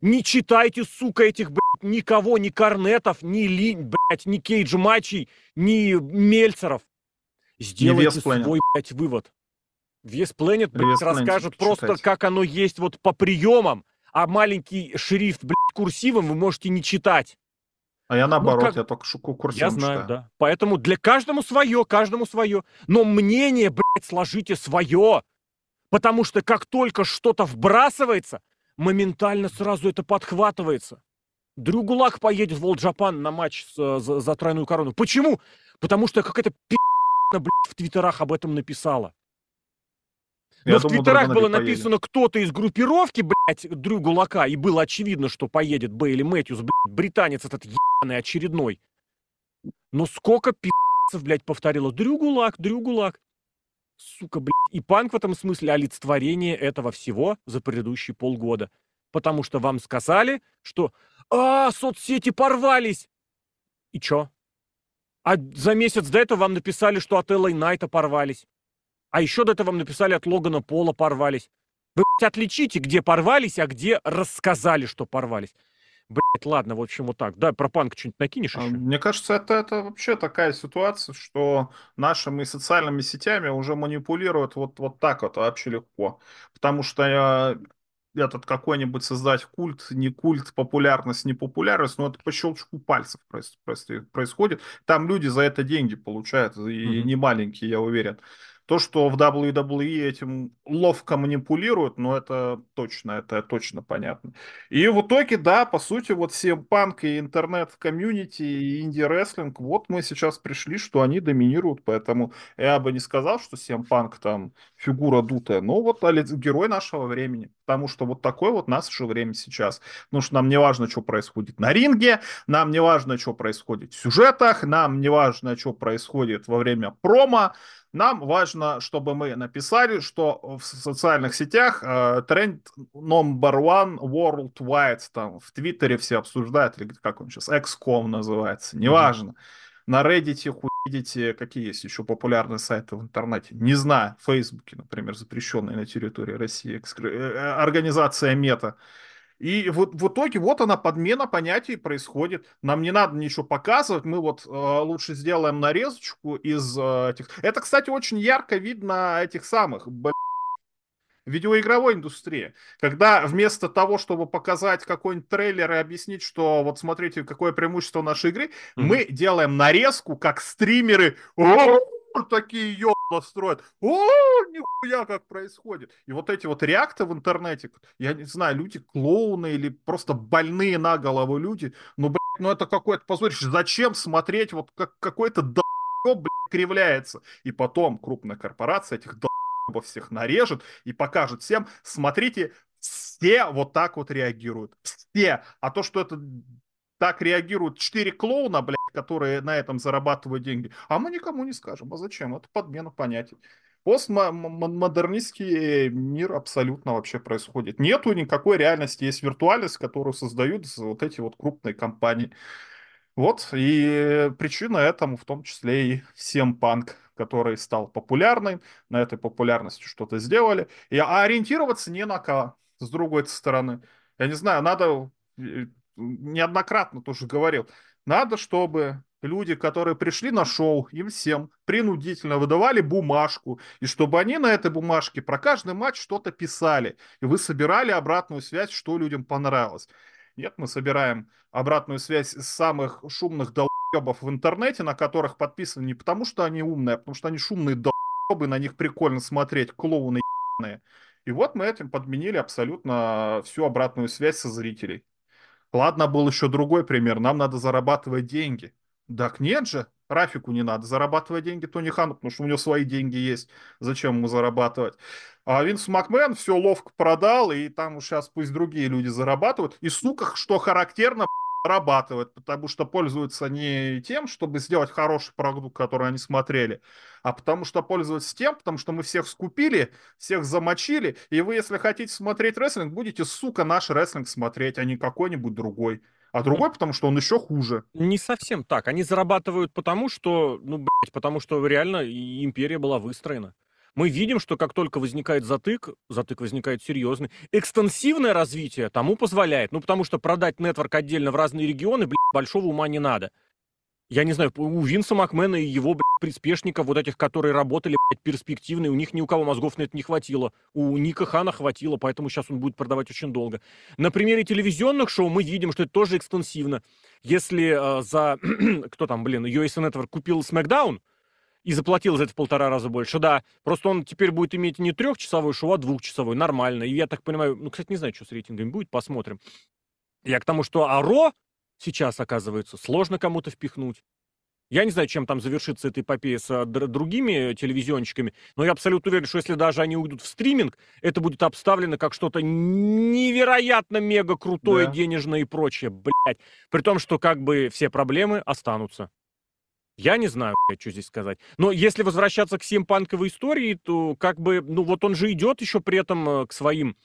не читайте, сука, этих, блядь, никого, ни Корнетов, ни Линь, блядь, ни Кейдж Матчей, ни Мельцеров. Сделайте свой, блядь, вывод. Вес Planet, блядь, расскажет читать. просто, как оно есть вот по приемам, а маленький шрифт, блядь, курсивом вы можете не читать. А я ну, наоборот, ну, как... я только шуку курсом Я знаю, читаю. да. Поэтому для каждому свое, каждому свое. Но мнение, блядь, сложите свое. Потому что как только что-то вбрасывается, моментально сразу это подхватывается. Дрю Гулак поедет в Волт Джапан на матч с, за, за тройную корону. Почему? Потому что какая-то пи***на, блядь, в твиттерах об этом написала. Но Я в думаю, твиттерах было написано кто-то из группировки, блядь, Дрю Гулака, и было очевидно, что поедет Бейли Мэтьюс, блядь, британец этот ебаный очередной. Но сколько пи***цев, блядь, повторило Дрю Гулак, Дрю Гулак. Сука, блядь. И панк в этом смысле олицетворение этого всего за предыдущие полгода. Потому что вам сказали, что «А, соцсети порвались!» И чё? А за месяц до этого вам написали, что от Эллой Найта порвались. А еще до этого вам написали от Логана Пола порвались. Вы, блядь, отличите, где порвались, а где рассказали, что порвались. Блять, ладно, в общем, вот так. Да, про панк что-нибудь накинешь еще? Мне кажется, это, это вообще такая ситуация, что нашими социальными сетями уже манипулируют вот, вот так вот вообще легко. Потому что я этот какой-нибудь создать культ, не культ, популярность, не популярность, но это по щелчку пальцев происходит. Там люди за это деньги получают, и mm-hmm. не маленькие, я уверен. То, что в WWE этим ловко манипулируют, ну, это точно, это точно понятно. И в итоге, да, по сути, вот все панк и интернет-комьюнити и инди-рестлинг, вот мы сейчас пришли, что они доминируют, поэтому я бы не сказал, что всем панк там фигура дутая, но вот герой нашего времени, потому что вот такое вот наше время сейчас. Потому что нам не важно, что происходит на ринге, нам не важно, что происходит в сюжетах, нам не важно, что происходит во время промо, нам важно, чтобы мы написали, что в социальных сетях э, тренд number one worldwide, там в Твиттере все обсуждают, или как он сейчас, XCOM называется, неважно. Mm-hmm. На Reddit хуй видите, какие есть еще популярные сайты в интернете. Не знаю, в Фейсбуке, например, запрещенная на территории России экскр... Э, э, организация Мета. И вот в итоге вот она подмена понятий происходит. Нам не надо ничего показывать, мы вот э, лучше сделаем нарезочку из э, этих. Это, кстати, очень ярко видно этих самых б... видеоигровой индустрии, когда вместо того, чтобы показать какой-нибудь трейлер и объяснить, что вот смотрите, какое преимущество нашей игры, mm-hmm. мы делаем нарезку, как стримеры такие ё строят. О, нихуя как происходит. И вот эти вот реакты в интернете, я не знаю, люди клоуны или просто больные на голову люди, ну, блядь, ну это какое-то позорище. Зачем смотреть вот как какой-то долб, кривляется? И потом крупная корпорация этих долбов всех нарежет и покажет всем, смотрите, все вот так вот реагируют. Все. А то, что это так реагируют четыре клоуна, блядь, которые на этом зарабатывают деньги, а мы никому не скажем. А зачем? Это подмена понятий. Постмодернистский мир абсолютно вообще происходит. Нету никакой реальности, есть виртуальность, которую создают вот эти вот крупные компании. Вот, и причина этому в том числе и всем панк, который стал популярным, на этой популярности что-то сделали, и а ориентироваться не на кого, с другой стороны. Я не знаю, надо э, неоднократно тоже говорил, надо, чтобы люди, которые пришли на шоу, им всем принудительно выдавали бумажку, и чтобы они на этой бумажке про каждый матч что-то писали, и вы собирали обратную связь, что людям понравилось. Нет, мы собираем обратную связь с самых шумных долбов в интернете, на которых подписаны не потому, что они умные, а потому что они шумные долбы, на них прикольно смотреть, клоуны ебаные. И вот мы этим подменили абсолютно всю обратную связь со зрителей. Ладно, был еще другой пример. Нам надо зарабатывать деньги. Так нет же, Рафику не надо зарабатывать деньги Тони Хану, потому что у него свои деньги есть. Зачем ему зарабатывать? А Винс Макмен все ловко продал, и там сейчас пусть другие люди зарабатывают. И, сука, что характерно, зарабатывают, потому что пользуются не тем, чтобы сделать хороший продукт, который они смотрели, а потому что пользуются тем, потому что мы всех скупили, всех замочили, и вы, если хотите смотреть рестлинг, будете, сука, наш рестлинг смотреть, а не какой-нибудь другой. А другой, потому что он еще хуже. Не совсем так. Они зарабатывают потому, что, ну, блядь, потому что реально империя была выстроена мы видим, что как только возникает затык, затык возникает серьезный, экстенсивное развитие тому позволяет. Ну, потому что продать нетворк отдельно в разные регионы, блядь, большого ума не надо. Я не знаю, у Винса Макмена и его, блядь, приспешников, вот этих, которые работали, блядь, перспективные, у них ни у кого мозгов на это не хватило. У Ника Хана хватило, поэтому сейчас он будет продавать очень долго. На примере телевизионных шоу мы видим, что это тоже экстенсивно. Если э, за... кто там, блин, USA Network купил SmackDown, и заплатил за это в полтора раза больше, да. Просто он теперь будет иметь не трехчасовой шоу, а двухчасовой, нормально. И я так понимаю, ну, кстати, не знаю, что с рейтингами будет, посмотрим. Я к тому, что Аро сейчас, оказывается, сложно кому-то впихнуть. Я не знаю, чем там завершится эта эпопея с а, другими телевизионщиками, но я абсолютно уверен, что если даже они уйдут в стриминг, это будет обставлено как что-то невероятно мега крутое, да. денежное и прочее, блядь. При том, что как бы все проблемы останутся. Я не знаю, что здесь сказать. Но если возвращаться к симпанковой истории, то как бы, ну вот он же идет еще при этом э, к своим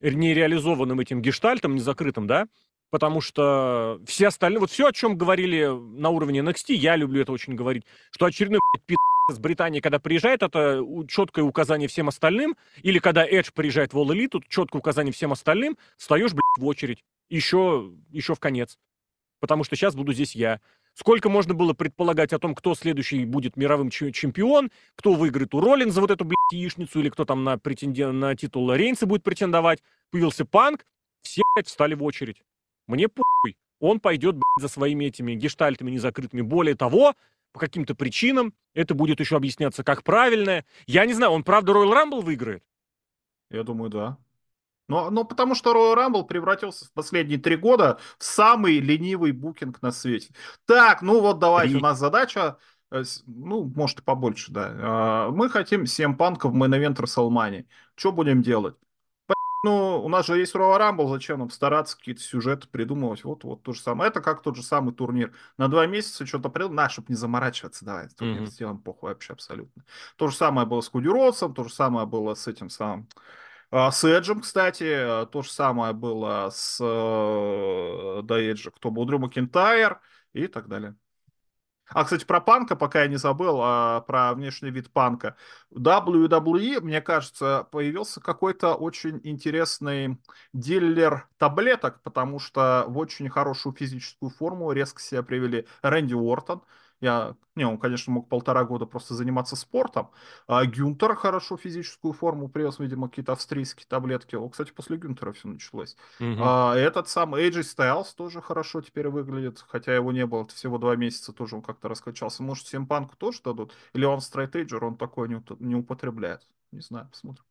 нереализованным этим гештальтам, незакрытым, да? Потому что все остальные, вот все, о чем говорили на уровне NXT, я люблю это очень говорить, что очередной пи*** с Британии, когда приезжает, это четкое указание всем остальным, или когда Эдж приезжает в All Elite, четкое указание всем остальным, встаешь, блядь, в очередь, еще, еще в конец. Потому что сейчас буду здесь я. Сколько можно было предполагать о том, кто следующий будет мировым чемпион, кто выиграет у Роллинза вот эту, блядь, яичницу, или кто там на, претенден... на титул Рейнса будет претендовать. Появился Панк, все, блядь, встали в очередь. Мне похуй. Он пойдет, блядь, за своими этими гештальтами незакрытыми. Более того, по каким-то причинам, это будет еще объясняться как правильное. Я не знаю, он правда Royal Rumble выиграет? Я думаю, да. Но, но потому что Royal Rumble превратился в последние три года в самый ленивый booking на свете. Так, ну вот давайте, у нас задача, э, ну, может и побольше, да. А, мы хотим CM Панка в main event Рестлмании. Что будем делать? Ну, у нас же есть Royal Rumble, зачем нам стараться какие-то сюжеты придумывать? Вот, вот то же самое. Это как тот же самый турнир. На два месяца что-то придумал, на, чтобы не заморачиваться, давай, турнир mm-hmm. сделаем похуй вообще абсолютно. То же самое было с Куди Ротсом, то же самое было с этим самым с Эджем, кстати, а, то же самое было с э, до Эджа, кто был, Дрю Макинтайр и так далее. А, кстати, про панка, пока я не забыл, а, про внешний вид панка. WWE, мне кажется, появился какой-то очень интересный дилер таблеток, потому что в очень хорошую физическую форму резко себя привели Рэнди Уортон. Я, не, он, конечно, мог полтора года просто заниматься спортом. А Гюнтер хорошо физическую форму привез, видимо, какие-то австрийские таблетки. О, кстати, после Гюнтера все началось. Угу. А, этот сам AJ Styles тоже хорошо теперь выглядит, хотя его не было всего два месяца, тоже он как-то раскачался. Может, Симпанку тоже дадут? Или он стрейтейджер, он такой не, не употребляет? Не знаю, посмотрим.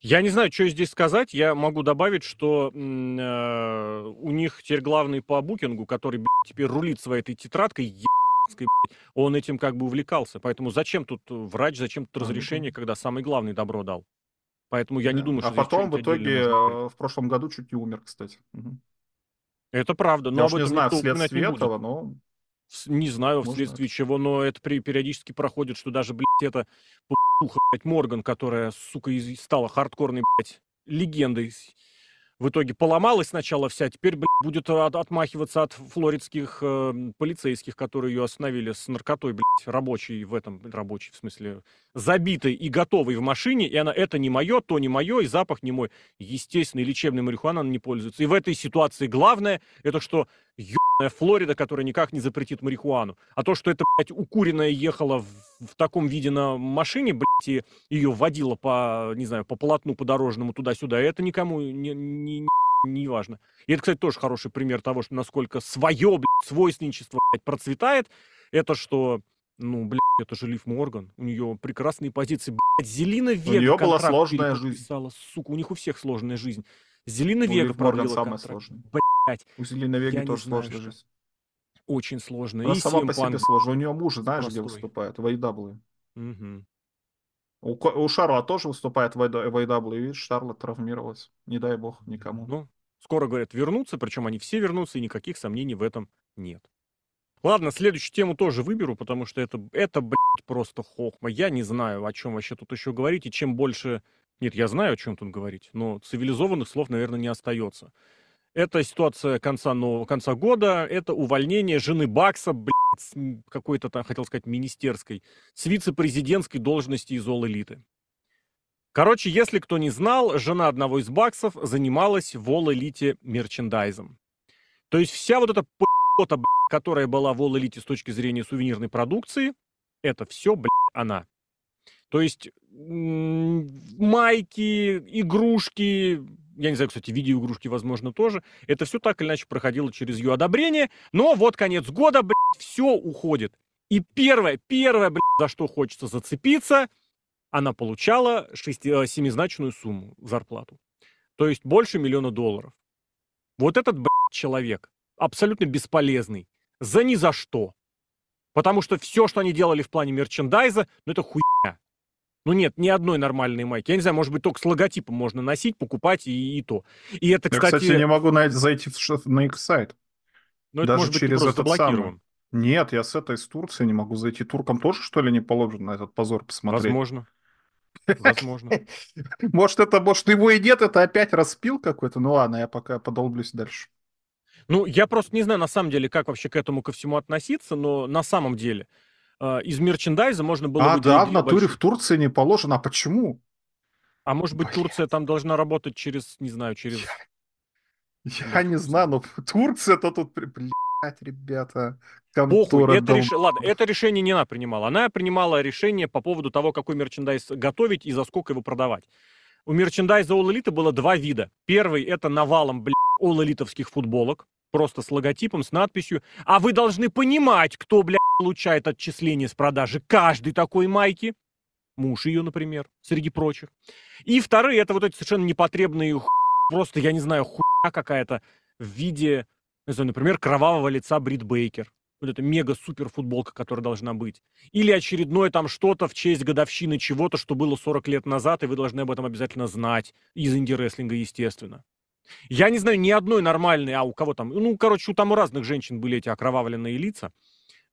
Я не знаю, что здесь сказать. Я могу добавить, что э, у них теперь главный по букингу, который блядь, теперь рулит своей этой тетрадкой, ебаной, он этим как бы увлекался. Поэтому зачем тут врач, зачем тут разрешение, когда самый главный добро дал? Поэтому я да. не думаю, а что... А потом в итоге э, в прошлом году чуть не умер, кстати. Угу. Это правда. Но я уж не знаю вследствие этого, но... Не знаю, вследствие Можно. чего, но это при, периодически проходит, что даже, блядь, это пуха, блядь, Морган, которая, сука, стала хардкорной, блядь, легендой в итоге поломалась сначала вся, теперь, блядь, будет от, отмахиваться от флоридских э, полицейских, которые ее остановили с наркотой, блядь, рабочий в этом, рабочий, в смысле, забитый и готовый в машине, и она, это не мое, то не мое, и запах не мой. Естественно, и лечебной марихуаной она не пользуется. И в этой ситуации главное, это что ебаная Флорида, которая никак не запретит марихуану. А то, что это, блядь, укуренная ехала в, в таком виде на машине, блядь, и ее водила по, не знаю, по полотну, по дорожному туда-сюда, это никому не, не, не важно. И это, кстати, тоже хороший пример того, что насколько свое, блядь, свойственничество, блядь, процветает. Это что, ну, блядь, это же Лив Морган. У нее прекрасные позиции. Блядь, Зелина Вега У нее была сложная жизнь. Сука, у них у всех сложная жизнь. Зелина у Вега Морган самая сложная. Блядь. У Зелина Веги тоже сложная жизнь. Очень сложная. Она и сама по себе сложная. У нее муж, знаешь, простой. где выступает? В AEW. Угу. У, у Шарла тоже выступает в AEW, видишь, Шарлот травмировалась. Не дай бог никому. Ну, скоро, говорят, вернутся, причем они все вернутся, и никаких сомнений в этом нет. Ладно, следующую тему тоже выберу, потому что это, это блядь, просто хохма. Я не знаю, о чем вообще тут еще говорить, и чем больше... Нет, я знаю, о чем тут говорить, но цивилизованных слов, наверное, не остается. Это ситуация конца, нового, конца года, это увольнение жены Бакса, блядь, какой-то там, хотел сказать, министерской, с вице-президентской должности из All-элиты. Короче, если кто не знал, жена одного из баксов занималась в All-элите мерчендайзом. То есть вся вот эта п***та, которая была в All-элите с точки зрения сувенирной продукции, это все, блядь, она. То есть майки, игрушки, я не знаю, кстати, видеоигрушки, возможно, тоже. Это все так или иначе проходило через ее одобрение. Но вот конец года, блядь, все уходит. И первое, первое, блядь, за что хочется зацепиться, она получала шести, э, семизначную сумму зарплату. То есть больше миллиона долларов. Вот этот, блядь, человек абсолютно бесполезный. За ни за что. Потому что все, что они делали в плане мерчендайза, ну это хуйня. Ну нет, ни одной нормальной майки. Я не знаю, может быть, только с логотипом можно носить, покупать и, и то. И это, кстати... Я, кстати, не могу зайти на их сайт. Ну, это, Даже может быть, через этот блокирован. Самый. Нет, я с этой из Турции не могу зайти. Туркам тоже, что ли, не положено на этот позор посмотреть? Возможно. Возможно. Может, это, может, его и нет, это опять распил какой-то. Ну ладно, я пока подолблюсь дальше. Ну, я просто не знаю, на самом деле, как вообще к этому ко всему относиться, но на самом деле, а, из мерчендайза можно было... А, да, в натуре больших... в Турции не положено. А почему? А может быть, Блин. Турция там должна работать через, не знаю, через... Я, я не знаю, но Турция-то тут, блядь, ребята, Похуй, это реш... Ладно, это решение не она принимала. Она принимала решение по поводу того, какой мерчендайз готовить и за сколько его продавать. У мерчендайза All Elite было два вида. Первый — это навалом, блядь, All Elite'овских футболок. Просто с логотипом, с надписью. А вы должны понимать, кто, блядь, получает отчисление с продажи каждой такой майки. Муж ее, например, среди прочих. И вторые, это вот эти совершенно непотребные, ху... просто, я не знаю, хуйня какая-то в виде, не знаю, например, кровавого лица Брит Бейкер. Вот эта мега-супер футболка, которая должна быть. Или очередное там что-то в честь годовщины чего-то, что было 40 лет назад, и вы должны об этом обязательно знать. Из инди-рестлинга, естественно. Я не знаю ни одной нормальной, а у кого там, ну, короче, у там у разных женщин были эти окровавленные лица.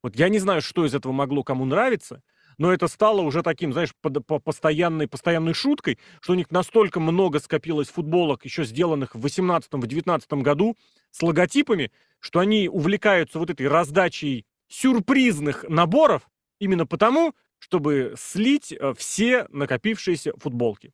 Вот я не знаю, что из этого могло кому нравиться, но это стало уже таким, знаешь, под, по постоянной, постоянной шуткой, что у них настолько много скопилось футболок, еще сделанных в 18-19 году, с логотипами, что они увлекаются вот этой раздачей сюрпризных наборов именно потому, чтобы слить э, все накопившиеся футболки.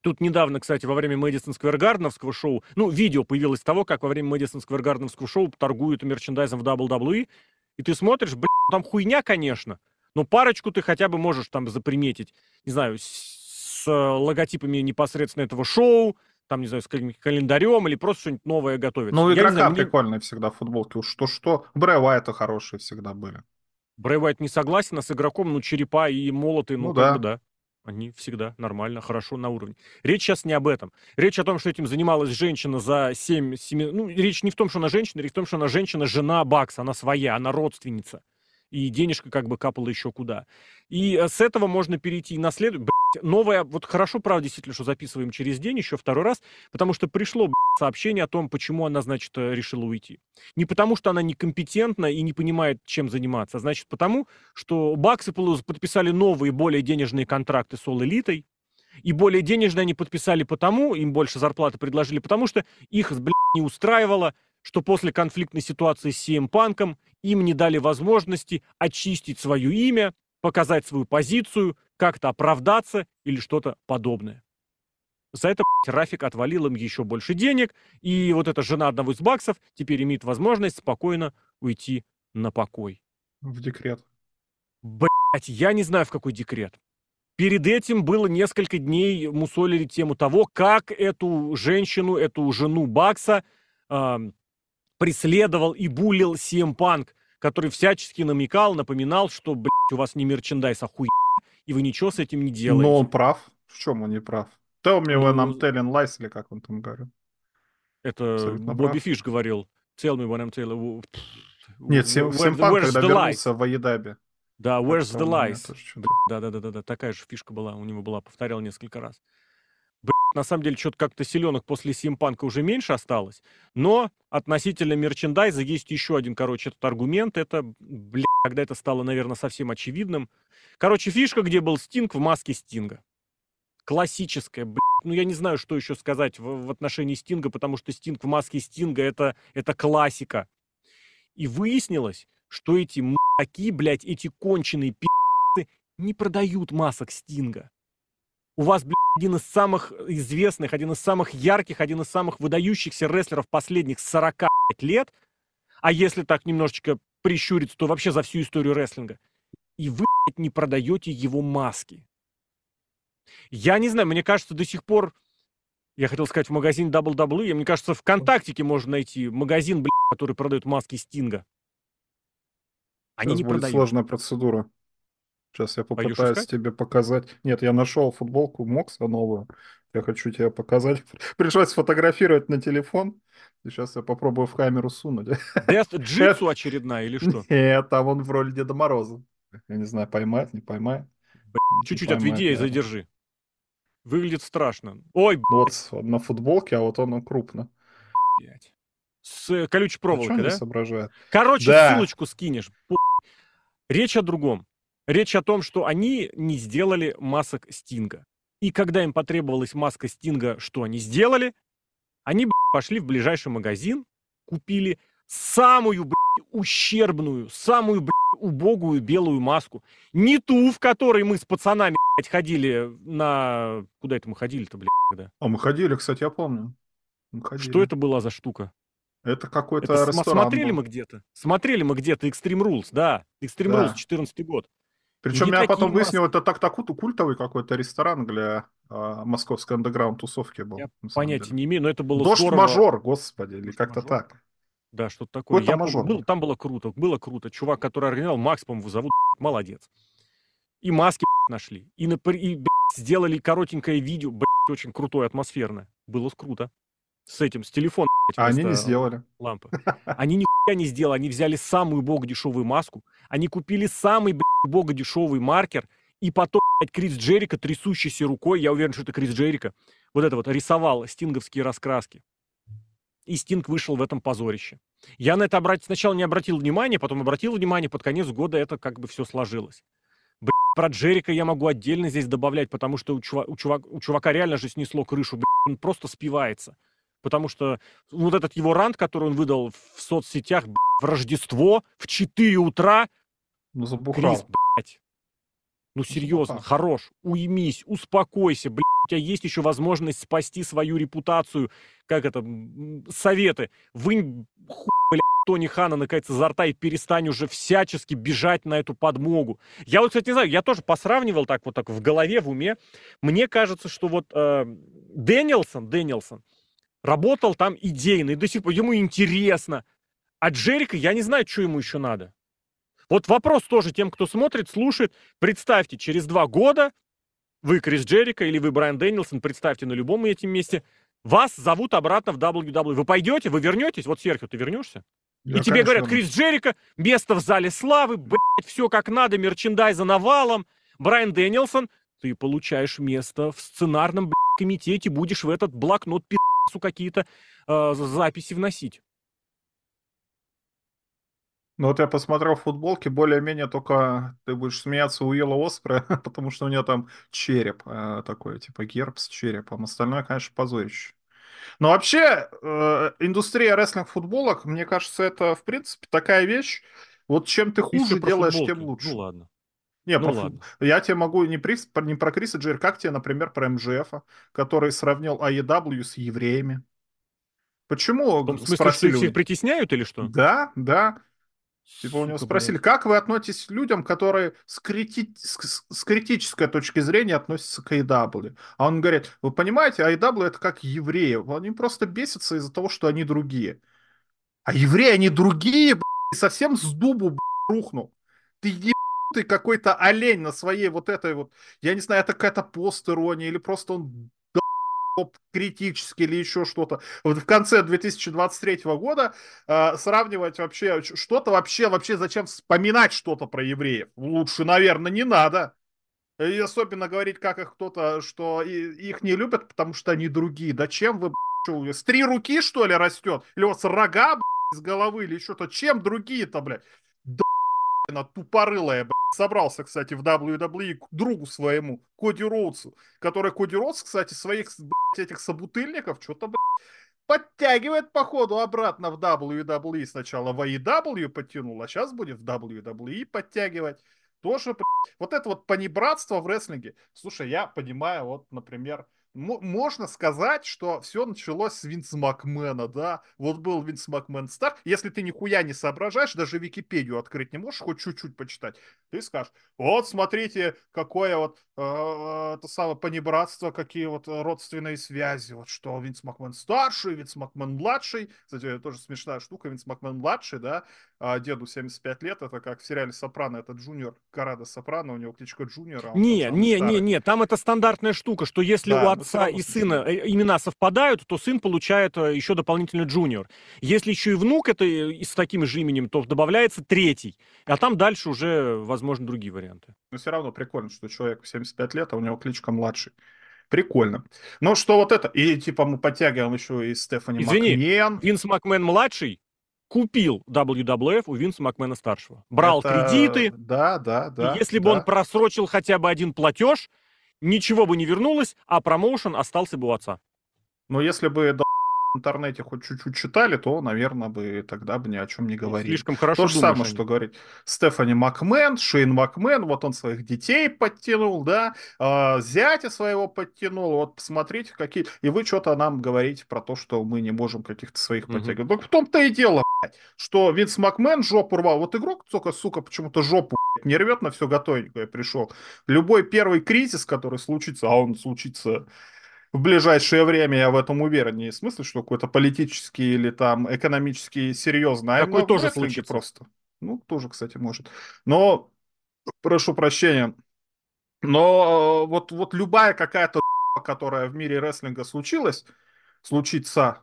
Тут недавно, кстати, во время Мэдисон Сквер Гарденовского шоу, ну, видео появилось того, как во время Мэдисон Сквер Гарденовского шоу торгуют мерчендайзом в WWE, и ты смотришь, блин, там хуйня, конечно, но парочку ты хотя бы можешь там заприметить, не знаю, с, логотипами непосредственно этого шоу, там, не знаю, с календарем или просто что-нибудь новое готовить. Ну, игрока знаю, прикольные мне... всегда футболки. Уж что-что. Брэй Уайта хорошие всегда были. Брэй Уайт не согласен, а с игроком, ну, черепа и молоты, ну, ну да. Да. Они всегда нормально, хорошо на уровне. Речь сейчас не об этом. Речь о том, что этим занималась женщина за 7, 7... Ну, речь не в том, что она женщина, речь в том, что она женщина, жена Бакса, она своя, она родственница. И денежка как бы капала еще куда. И э, с этого можно перейти на следующее новое, вот хорошо, правда, действительно, что записываем через день еще второй раз, потому что пришло блядь, сообщение о том, почему она, значит, э, решила уйти. Не потому, что она некомпетентна и не понимает, чем заниматься, а значит потому, что Баксы подписали новые, более денежные контракты с All Elite, и более денежные они подписали потому, им больше зарплаты предложили, потому что их, блядь, не устраивало, что после конфликтной ситуации с CM Панком им не дали возможности очистить свое имя, показать свою позицию, как-то оправдаться или что-то подобное. За это Рафик отвалил им еще больше денег, и вот эта жена одного из баксов теперь имеет возможность спокойно уйти на покой. В декрет. Блять, я не знаю, в какой декрет. Перед этим было несколько дней мусолили тему того, как эту женщину, эту жену Бакса э, преследовал и булил Сиэм Панк, который всячески намекал, напоминал, что, блядь, у вас не мерчендайз, а хуй, и вы ничего с этим не делаете. Но он прав. В чем он не прав? Tell me when I'm telling lies, или как он там говорил. Это Абсолютно Бобби прав. Фиш говорил. Tell me when I'm telling... Нет, Симпан, когда вернулся в Аедабе. Да, where's the lies? Да-да-да, такая же фишка была, у него была, повторял несколько раз. На самом деле, что-то как-то селенок после Симпанка уже меньше осталось. Но относительно мерчендайза есть еще один, короче, этот аргумент. Это, блин, когда это стало, наверное, совсем очевидным. Короче, фишка, где был Стинг в маске Стинга. Классическая, блин. Ну, я не знаю, что еще сказать в, в отношении Стинга, потому что Стинг в маске Стинга это, это классика. И выяснилось, что эти маки, блядь, эти конченые пи***цы не продают масок Стинга. У вас, блядь, один из самых известных, один из самых ярких, один из самых выдающихся рестлеров последних 40 лет, а если так немножечко прищуриться, то вообще за всю историю рестлинга, и вы блядь, не продаете его маски. Я не знаю, мне кажется, до сих пор, я хотел сказать в магазине WWE, мне кажется, в ВКонтактике можно найти магазин, блядь, который продает маски Стинга. Они Сейчас не будет продают. сложная процедура. Сейчас я попытаюсь тебе показать. Нет, я нашел футболку Мокса новую. Я хочу тебе показать. Пришлось сфотографировать на телефон. Сейчас я попробую в камеру сунуть. Дест джитсу очередная или что? Нет, там он в роли Деда Мороза. Я не знаю, поймает, не поймает. Чуть-чуть отведи и задержи. Выглядит страшно. Ой, Вот на футболке, а вот он крупно. С колючей проволокой, да? соображает? Короче, ссылочку скинешь. Речь о другом. Речь о том, что они не сделали масок Стинга. И когда им потребовалась маска Стинга, что они сделали? Они пошли в ближайший магазин, купили самую ущербную, самую убогую белую маску. Не ту, в которой мы с пацанами ходили на... Куда это мы ходили-то, блядь, когда? А мы ходили, кстати, я помню. Что это была за штука? Это какой-то это ресторан Смотрели был. мы где-то. Смотрели мы где-то Extreme Rules, да. Extreme да. Rules, 14 год. Причем я потом выяснил, это так так культовый какой-то ресторан для а, московской андеграунд тусовки был. Я понятия деле. не имею, но это было Дождь здорово. мажор, господи, или как-то так. Да, что-то такое. Я мажор. был, там было круто, было круто. Чувак, который организовал, Макс, по-моему, зовут, молодец. И маски нашли. И, и блядь, сделали коротенькое видео, блядь, очень крутое, атмосферное. Было круто. С этим, с телефоном. А они не сделали. Лампы. Они нихуя не сделали. Они взяли самую бога дешевую маску. Они купили самый, блядь, бога дешевый маркер. И потом, Крис Джерика, трясущейся рукой, я уверен, что это Крис Джерика, вот это вот рисовал стинговские раскраски. И Стинг вышел в этом позорище. Я на это обрат... сначала не обратил внимания, потом обратил внимание, под конец года это как бы все сложилось. Блядь, про Джерика я могу отдельно здесь добавлять, потому что у, чувак, у, чувак, у чувака реально же снесло крышу, блядь, он просто спивается. Потому что вот этот его рант, который он выдал в соцсетях, блядь, в Рождество, в 4 утра. Ну, забухал. Крис, блядь. Ну, серьезно, ну, хорош, уймись, успокойся, блядь, у тебя есть еще возможность спасти свою репутацию, как это, советы. Вынь хуй, блядь, Тони Хана наконец изо рта и перестань уже всячески бежать на эту подмогу. Я вот, кстати, не знаю, я тоже посравнивал так вот так в голове, в уме. Мне кажется, что вот э, Дэнилсон, Дэнилсон работал там идейно, и до сих пор ему интересно. А Джерика, я не знаю, что ему еще надо. Вот вопрос тоже тем, кто смотрит, слушает. Представьте, через два года вы Крис Джерика или вы Брайан Дэнилсон, представьте на любом этим месте, вас зовут обратно в WWE. Вы пойдете, вы вернетесь? Вот, Серхио, ты вернешься? Я, и тебе говорят, Крис Джерика, место в зале славы, блядь, все как надо, мерчендайза навалом. Брайан Дэнилсон, ты получаешь место в сценарном блядь, комитете, будешь в этот блокнот пи***су какие-то э, записи вносить. Ну вот я посмотрел в футболке, более-менее только ты будешь смеяться у Уилла Оспре, потому что у него там череп э, такой, типа герб с черепом. Остальное, конечно, позорище. Но вообще, э, индустрия рестлинг-футболок, мне кажется, это, в принципе, такая вещь, вот чем ты хуже делаешь, футболки. тем лучше. Ну ладно. Не, ну, ладно. Я тебе могу не, при, не про Криса Джер, как тебе, например, про МЖФ, который сравнил AEW с евреями. Почему? В смысле, спросили всех притесняют или что? Да, да. Типа у него спросили, блядь. как вы относитесь к людям, которые с, крити... с, с критической точки зрения относятся к AEW? А он говорит, вы понимаете, AEW это как евреи, они просто бесятся из-за того, что они другие. А евреи, они другие, блядь, совсем с дубу, блядь, рухнул. Ты ебанутый какой-то олень на своей вот этой вот, я не знаю, это какая-то пост-ирония или просто он критически или еще что-то. Вот в конце 2023 года э, сравнивать вообще что-то вообще, вообще зачем вспоминать что-то про евреев? Лучше, наверное, не надо. И особенно говорить, как их кто-то, что их не любят, потому что они другие. Да чем вы, что, с три руки, что ли, растет? Или у вас рога, блядь, из головы, или что-то? Чем другие-то, блядь? Да, тупорылая, блядь собрался, кстати, в WWE к другу своему, Коди Роудсу, который Коди Роудс, кстати, своих, блядь, этих собутыльников что-то, блядь, подтягивает, походу, обратно в WWE. Сначала в AEW подтянул, а сейчас будет в WWE подтягивать. Тоже, блядь, вот это вот понебратство в рестлинге. Слушай, я понимаю, вот, например, можно сказать, что все началось с Винс Макмена, да? Вот был Винс Макмен стар. Если ты нихуя не соображаешь, даже Википедию открыть не можешь, хоть чуть-чуть почитать, ты скажешь, вот смотрите, какое вот э, это самое панибратство, какие вот родственные связи, вот что Винс Макмен старший, Винс Макмен младший. Кстати, тоже смешная штука, Винс Макмен младший, да? А деду 75 лет, это как в сериале Сопрано, это Junior Коррадо Сопрано, у него кличка Junior. А не, не, не, не, там это стандартная штука, что если да, у отца и сына э, имена совпадают, то сын получает э, еще дополнительно Junior. Если еще и внук это с таким же именем, то добавляется третий. А там дальше уже, возможно, другие варианты. Но все равно прикольно, что человек в 75 лет, а у него кличка младший. Прикольно. Но что вот это? И типа мы подтягиваем еще и Стефани Извини, Макмен. Винс Макмен младший купил WWF у Винса Макмена старшего. Брал Это... кредиты. Да, да, да. И если да. бы он просрочил хотя бы один платеж, ничего бы не вернулось, а промоушен остался бы у отца. Но если бы интернете хоть чуть-чуть читали, то, наверное, бы тогда бы ни о чем не говорили. Слишком хорошо То же самое, что говорить Стефани Макмен, Шейн Макмен, вот он своих детей подтянул, да, э, зятя своего подтянул, вот посмотрите, какие... И вы что-то нам говорите про то, что мы не можем каких-то своих угу. подтягивать. Так в том-то и дело, блядь, что Винс Макмен жопу рвал. Вот игрок только, сука, почему-то жопу блядь, не рвет на все готовенькое пришел. Любой первый кризис, который случится, а он случится в ближайшее время, я в этом уверен. Не в смысле, что какой-то политический или там экономический серьезно, а Такое тоже случится. просто. Ну, тоже, кстати, может. Но, прошу прощения, но э, вот, вот любая какая-то которая в мире рестлинга случилась, случится,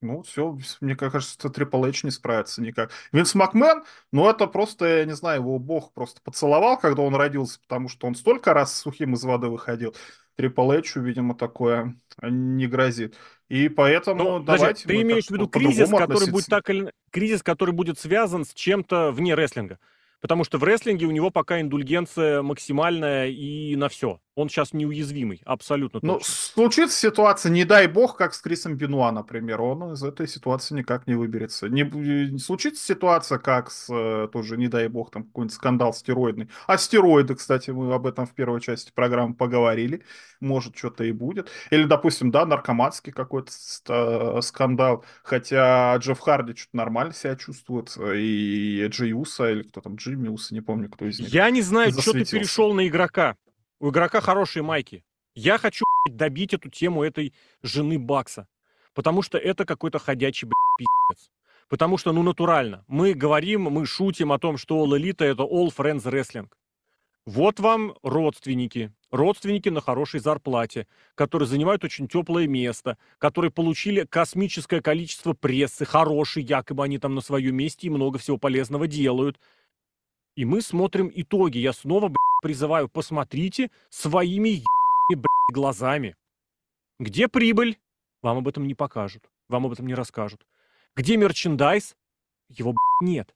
ну, все, мне кажется, Трипл Эйч не справится никак. Винс Макмен, ну, это просто, я не знаю, его бог просто поцеловал, когда он родился, потому что он столько раз сухим из воды выходил. Трипл видимо, такое не грозит. И поэтому Ну, подожди, давайте ты мы имеешь в виду кризис, который будет относиться. так или кризис, который будет связан с чем-то вне рестлинга. Потому что в рестлинге у него пока индульгенция максимальная и на все. Он сейчас неуязвимый, абсолютно Ну, точно. случится ситуация, не дай бог, как с Крисом Бенуа, например, он из этой ситуации никак не выберется. Не, не случится ситуация, как с, э, тоже, не дай бог, там какой-нибудь скандал стероидный. А стероиды, кстати, мы об этом в первой части программы поговорили. Может, что-то и будет. Или, допустим, да, наркоманский какой-то ст- скандал. Хотя Джефф Харди что-то нормально себя чувствует. И Джей Уса, или кто там, Джимми Уса, не помню, кто из них. Я не знаю, что ты перешел на игрока. У игрока хорошие майки. Я хочу добить эту тему этой жены Бакса. Потому что это какой-то ходячий пиздец. Потому что, ну, натурально. Мы говорим, мы шутим о том, что All Elite это All Friends Wrestling. Вот вам родственники. Родственники на хорошей зарплате, которые занимают очень теплое место, которые получили космическое количество прессы, хорошие, якобы они там на своем месте и много всего полезного делают. И мы смотрим итоги. Я снова, блядь, призываю, посмотрите своими ебаными, глазами. Где прибыль? Вам об этом не покажут. Вам об этом не расскажут. Где мерчендайз? Его, блядь, нет.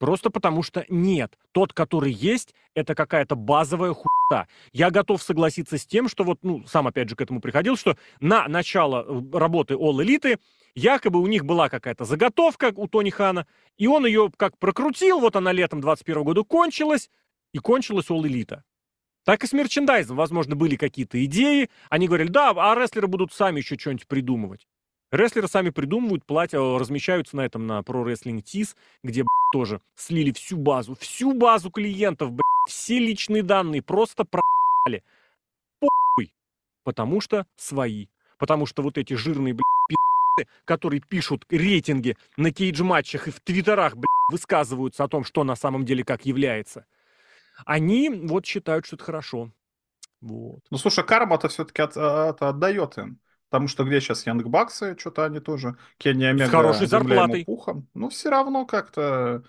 Просто потому что нет. Тот, который есть, это какая-то базовая хуйта. Я готов согласиться с тем, что вот, ну, сам опять же к этому приходил, что на начало э, работы All Elite якобы у них была какая-то заготовка у Тони Хана, и он ее как прокрутил, вот она летом 21 года кончилась, и кончилась All Elite. Так и с мерчендайзом, возможно, были какие-то идеи. Они говорили, да, а рестлеры будут сами еще что-нибудь придумывать. Рестлеры сами придумывают, платья размещаются на этом, на Pro Wrestling Tees, где, блядь, тоже слили всю базу, всю базу клиентов, блядь, все личные данные просто про***ли. Похуй. Потому что свои. Потому что вот эти жирные, пи***ы, которые пишут рейтинги на кейдж-матчах и в твиттерах, блядь, высказываются о том, что на самом деле как является, они вот считают, что это хорошо. Вот. Ну, слушай, карма-то все-таки от, от- отдает им. Потому что где сейчас Янг Баксы, что-то они тоже, Кенни Омега, хорошей земля ему зарплатой. пухом. Ну, все равно как-то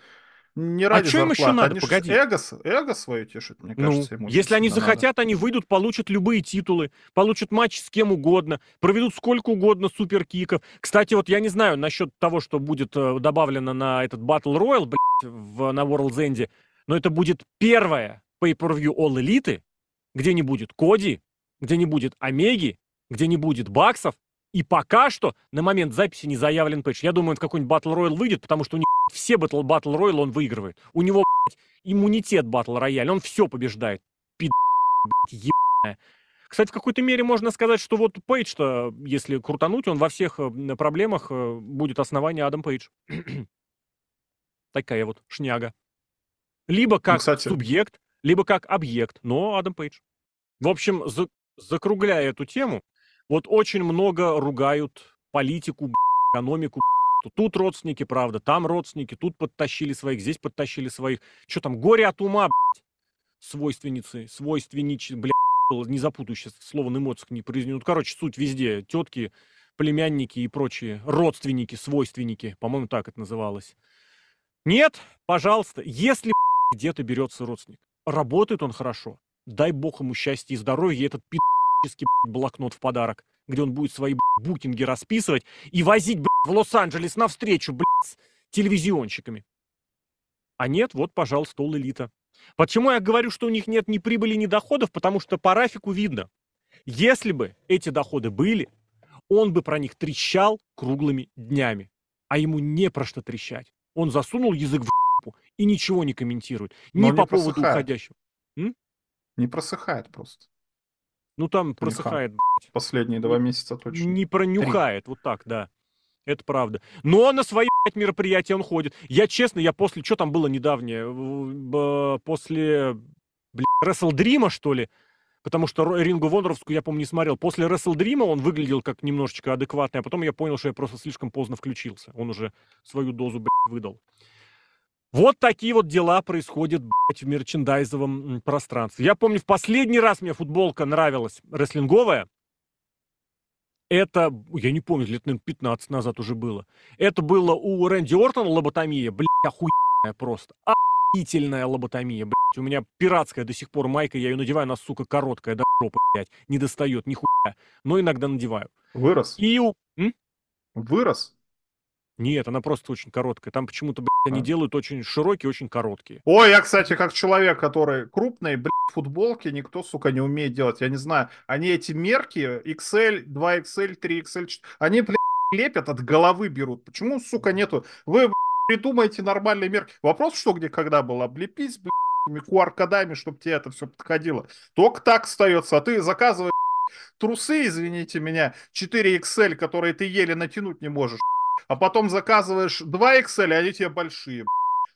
не А ради чё им еще надо? Они Погоди. эго, эго свое тешат, мне Ну, кажется, ему если они сильно надо. захотят, они выйдут, получат любые титулы, получат матч с кем угодно, проведут сколько угодно суперкиков. Кстати, вот я не знаю насчет того, что будет э, добавлено на этот Battle Royale, блядь, в, на World's End, но это будет первое pay-per-view All Elite, где не будет Коди, где не будет Омеги, где не будет Баксов, и пока что на момент записи не заявлен пэтч. Я думаю, он в какой-нибудь Battle Royale выйдет, потому что у него все Battle Royale он выигрывает. У него блядь, иммунитет Battle Royale, он все побеждает. Пид, блядь, ебаная. Кстати, в какой-то мере можно сказать, что вот Пейдж-то, если крутануть, он во всех э, проблемах э, будет основание Адам Пейдж. Такая вот шняга. Либо как кстати- субъект, либо как объект, но Адам Пейдж. В общем, за- закругляя эту тему, вот очень много ругают политику, экономику. Тут родственники, правда, там родственники, тут подтащили своих, здесь подтащили своих. Что там, горе от ума, блядь, свойственницы, свойственнич, блядь, не запутаю слово на эмоциях не произнесу. Ну, короче, суть везде, тетки, племянники и прочие родственники, свойственники, по-моему, так это называлось. Нет, пожалуйста, если где-то берется родственник, работает он хорошо, дай бог ему счастья и здоровья, и этот б***ь, блокнот в подарок, где он будет свои букинги расписывать и возить в Лос-Анджелес навстречу с телевизионщиками. А нет, вот, пожалуйста, All Elite. Почему я говорю, что у них нет ни прибыли, ни доходов? Потому что по рафику видно. Если бы эти доходы были, он бы про них трещал круглыми днями. А ему не про что трещать. Он засунул язык в жопу и ничего не комментирует. Но Ни не по поводу просыхает. уходящего. Не просыхает просто. Ну там Хан. просыхает, Последние два месяца точно. не пронюхает. Вот так, да. Это правда. Но на свои блядь, мероприятия он ходит. Я честно, я после... Что там было недавнее? После, блядь, Wrestle Dream, что ли? потому что Рингу Вондоровскую я, помню, не смотрел. После Wrestle Dream он выглядел как немножечко адекватный, а потом я понял, что я просто слишком поздно включился. Он уже свою дозу, блядь, выдал. Вот такие вот дела происходят, блядь, в мерчендайзовом пространстве. Я помню, в последний раз мне футболка нравилась рестлинговая. Это, я не помню, лет, наверное, 15 назад уже было. Это было у Рэнди Ортона лоботомия, блядь, охуенная просто. Охуительная лоботомия, блядь. У меня пиратская до сих пор майка, я ее надеваю, она, сука, короткая, до жопы, блядь. Не достает, нихуя. Но иногда надеваю. Вырос? И у... М? Вырос? Нет, она просто очень короткая. Там почему-то, блядь, они А. делают очень широкие, очень короткие. Ой, я, кстати, как человек, который крупный, блядь, футболки никто, сука, не умеет делать. Я не знаю, они эти мерки XL, 2XL, 3XL, они, блядь, лепят, от головы берут. Почему, сука, нету? Вы, блядь, придумайте нормальные мерки. Вопрос, что где, когда был? Облепись, блядь, QR-кодами, чтобы тебе это все подходило. Только так остается. А ты заказываешь трусы, извините меня, 4XL, которые ты еле натянуть не можешь. А потом заказываешь 2XL, и они тебе большие.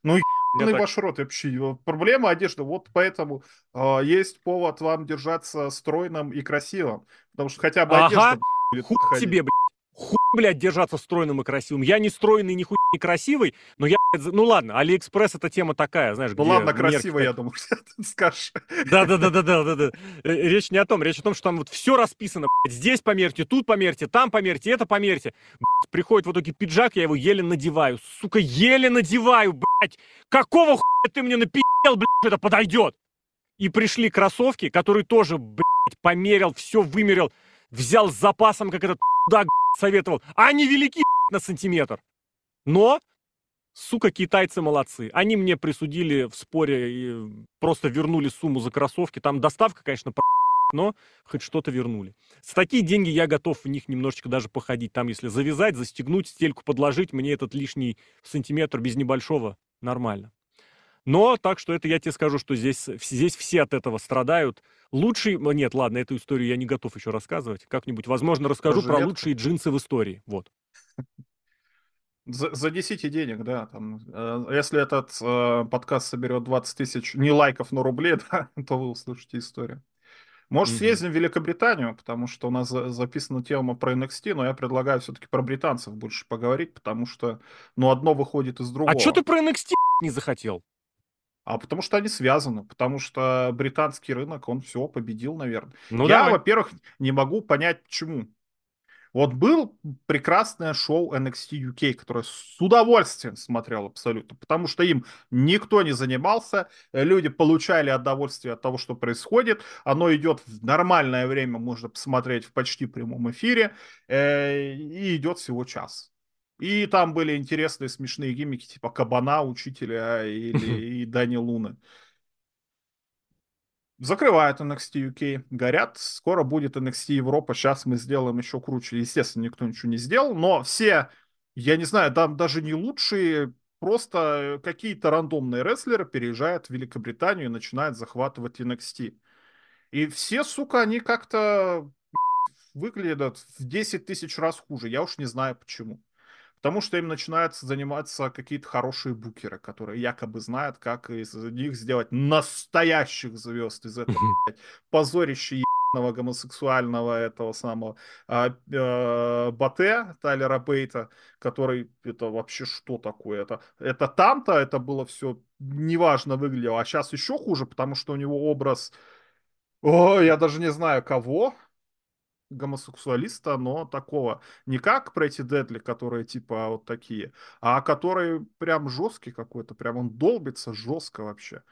Ну, Ебаный так- ваш рот вообще. Проблема одежды. Вот поэтому э, есть повод вам держаться стройным и красивым. Потому что хотя бы Ага. одежда будет Хуй тебе, блядь. Хуй, блядь, держаться стройным и красивым. Я не стройный, ни хуй не красивый, но я, блядь, ну ладно, Алиэкспресс это тема такая, знаешь, Ну ладно, красиво, я думаю, ты скажешь. Да-да-да-да-да-да. Речь не о том, речь о том, что там вот все расписано, блядь. Здесь померьте, тут померьте, там померьте, это померьте. Блядь, приходит в итоге пиджак, я его еле надеваю. Сука, еле надеваю, блядь. Какого хуя ты мне напи***л, блядь, это подойдет? И пришли кроссовки, которые тоже, блядь, померил, все вымерил, взял с запасом, как этот блядь, советовал. А они велики, на сантиметр. Но Сука, китайцы молодцы. Они мне присудили в споре и просто вернули сумму за кроссовки. Там доставка, конечно, но хоть что-то вернули. С такие деньги я готов в них немножечко даже походить. Там, если завязать, застегнуть, стельку подложить, мне этот лишний сантиметр без небольшого нормально. Но так что это я тебе скажу, что здесь, здесь все от этого страдают. Лучший... Нет, ладно, эту историю я не готов еще рассказывать. Как-нибудь, возможно, расскажу про Жилетка. лучшие джинсы в истории. Вот. За- Занесите денег, да. Там, э, если этот э, подкаст соберет 20 тысяч не лайков, но рублей, да, то вы услышите историю. Может, Мгм. съездим в Великобританию, потому что у нас за- записана тема про NXT, но я предлагаю все-таки про британцев больше поговорить, потому что, ну, одно выходит из другого. А что ты про NXT не захотел? А потому что они связаны, потому что британский рынок, он все победил, наверное. Ну, я, давай. во-первых, не могу понять, почему. Вот был прекрасное шоу NXT UK, которое с удовольствием смотрел абсолютно, потому что им никто не занимался, люди получали удовольствие от того, что происходит, оно идет в нормальное время, можно посмотреть в почти прямом эфире, э, и идет всего час. И там были интересные смешные гиммики, типа Кабана, Учителя или и Дани Луны. Закрывают NXT UK, горят, скоро будет NXT Европа, сейчас мы сделаем еще круче. Естественно, никто ничего не сделал, но все, я не знаю, там даже не лучшие, просто какие-то рандомные рестлеры переезжают в Великобританию и начинают захватывать NXT. И все, сука, они как-то выглядят в 10 тысяч раз хуже. Я уж не знаю почему. Потому что им начинают заниматься какие-то хорошие букеры, которые якобы знают, как из них сделать настоящих звезд из этого блядь, позорища ебаного гомосексуального этого самого а, э, Бате, Тайлера Бейта, который, это вообще что такое? Это, это там-то это было все неважно выглядело, а сейчас еще хуже, потому что у него образ, о, я даже не знаю кого, гомосексуалиста, но такого не как Претти Дедли, которые типа вот такие, а который прям жесткий какой-то, прям он долбится жестко вообще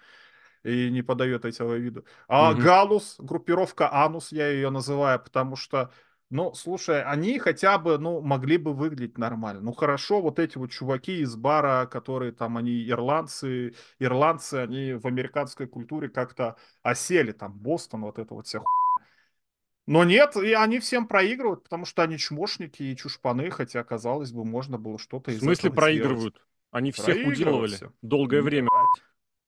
и не подает этого вида. А Мгм. Галус, группировка Анус, я ее называю, потому что ну, слушай, они хотя бы, ну, могли бы выглядеть нормально. Ну, хорошо, вот эти вот чуваки из бара, которые там, они ирландцы, ирландцы, они в американской культуре как-то осели, там, Бостон, вот это вот вся но нет, и они всем проигрывают, потому что они чмошники и чушпаны, хотя, казалось бы, можно было что-то В из смысле этого проигрывают? Они всех уделывали долгое сделать. время.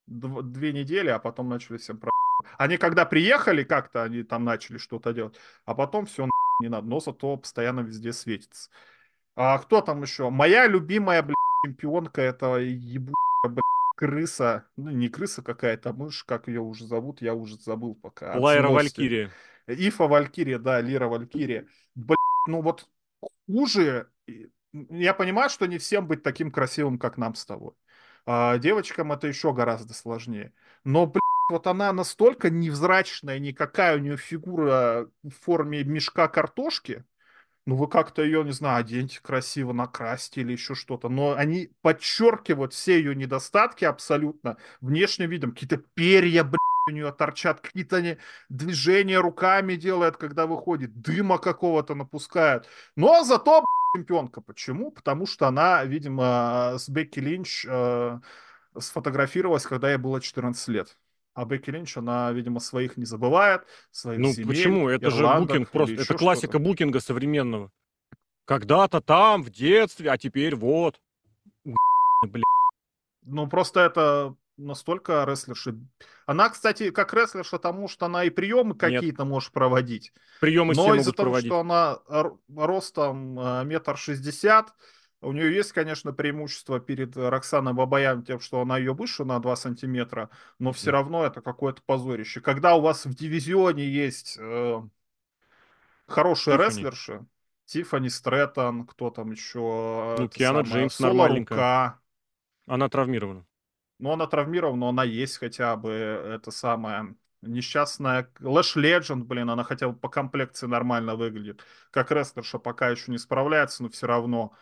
Дв- Две недели, а потом начали всем про... Они когда приехали, как-то они там начали что-то делать, а потом все не надо, но зато постоянно везде светится. А кто там еще? Моя любимая, блядь, чемпионка этого ебу... блядь, крыса, ну не крыса какая-то, а мышь, как ее уже зовут, я уже забыл пока. Лайра. Валькирия. Ифа Валькирия, да, Лира Валькирия. Блядь, ну вот хуже. Я понимаю, что не всем быть таким красивым, как нам с тобой. А девочкам это еще гораздо сложнее. Но, блядь, вот она настолько невзрачная, никакая у нее фигура в форме мешка картошки. Ну, вы как-то ее, не знаю, оденьте красиво, накрасьте или еще что-то. Но они подчеркивают все ее недостатки абсолютно внешним видом. Какие-то перья, блядь, у нее торчат, какие-то они движения руками делает, когда выходит, дыма какого-то напускает. Но зато блядь, чемпионка. Почему? Потому что она, видимо, с Бекки Линч э, сфотографировалась, когда ей было 14 лет. А Бекки Линч, она, видимо, своих не забывает, своих Ну земель, почему? Это же букинг просто, это классика что-то. букинга современного. Когда-то там, в детстве, а теперь вот. Блин. Ну, просто это настолько рестлерши. Она, кстати, как рестлерша, потому что она и приемы Нет. какие-то может проводить. Приемы Но из-за того, проводить. что она ростом э, метр шестьдесят, у нее есть, конечно, преимущество перед Роксаной Бабаян тем, что она ее выше на 2 сантиметра, но все равно это какое-то позорище. Когда у вас в дивизионе есть э, хорошие Тиффани. рестлерши, Тиффани Стрэттон, кто там еще, Ну, это Киана самое, Джеймс Соло нормальненькая. Рука, Она травмирована. но она травмирована, но она есть хотя бы, это самое, несчастная Лэш Ледженд, блин, она хотя бы по комплекции нормально выглядит. Как рестлерша пока еще не справляется, но все равно.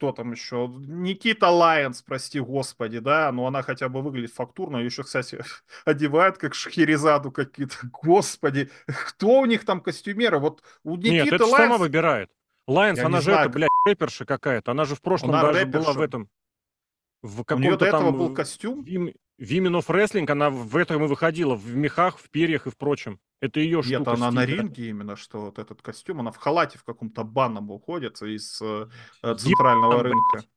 Кто там еще? Никита Лайонс, прости господи, да, но она хотя бы выглядит фактурно. Ее еще, кстати, одевают как Шахерезаду какие-то. Господи, кто у них там костюмеры? Вот у Никиты Нет, это ж Лайонс... сама выбирает. Лайонс, Я она же знаю, это, блядь, рэперша какая-то. Она же в прошлом Она даже была рэперша. в этом. В У нее до этого там... был э, костюм. Women of Wrestling, она в этом и выходила, в мехах, в перьях и в прочем. Это ее Нет, штука. она на ринге именно, что вот этот костюм, она в халате в каком-то банном уходит из э, э, центрального блядь. рынка.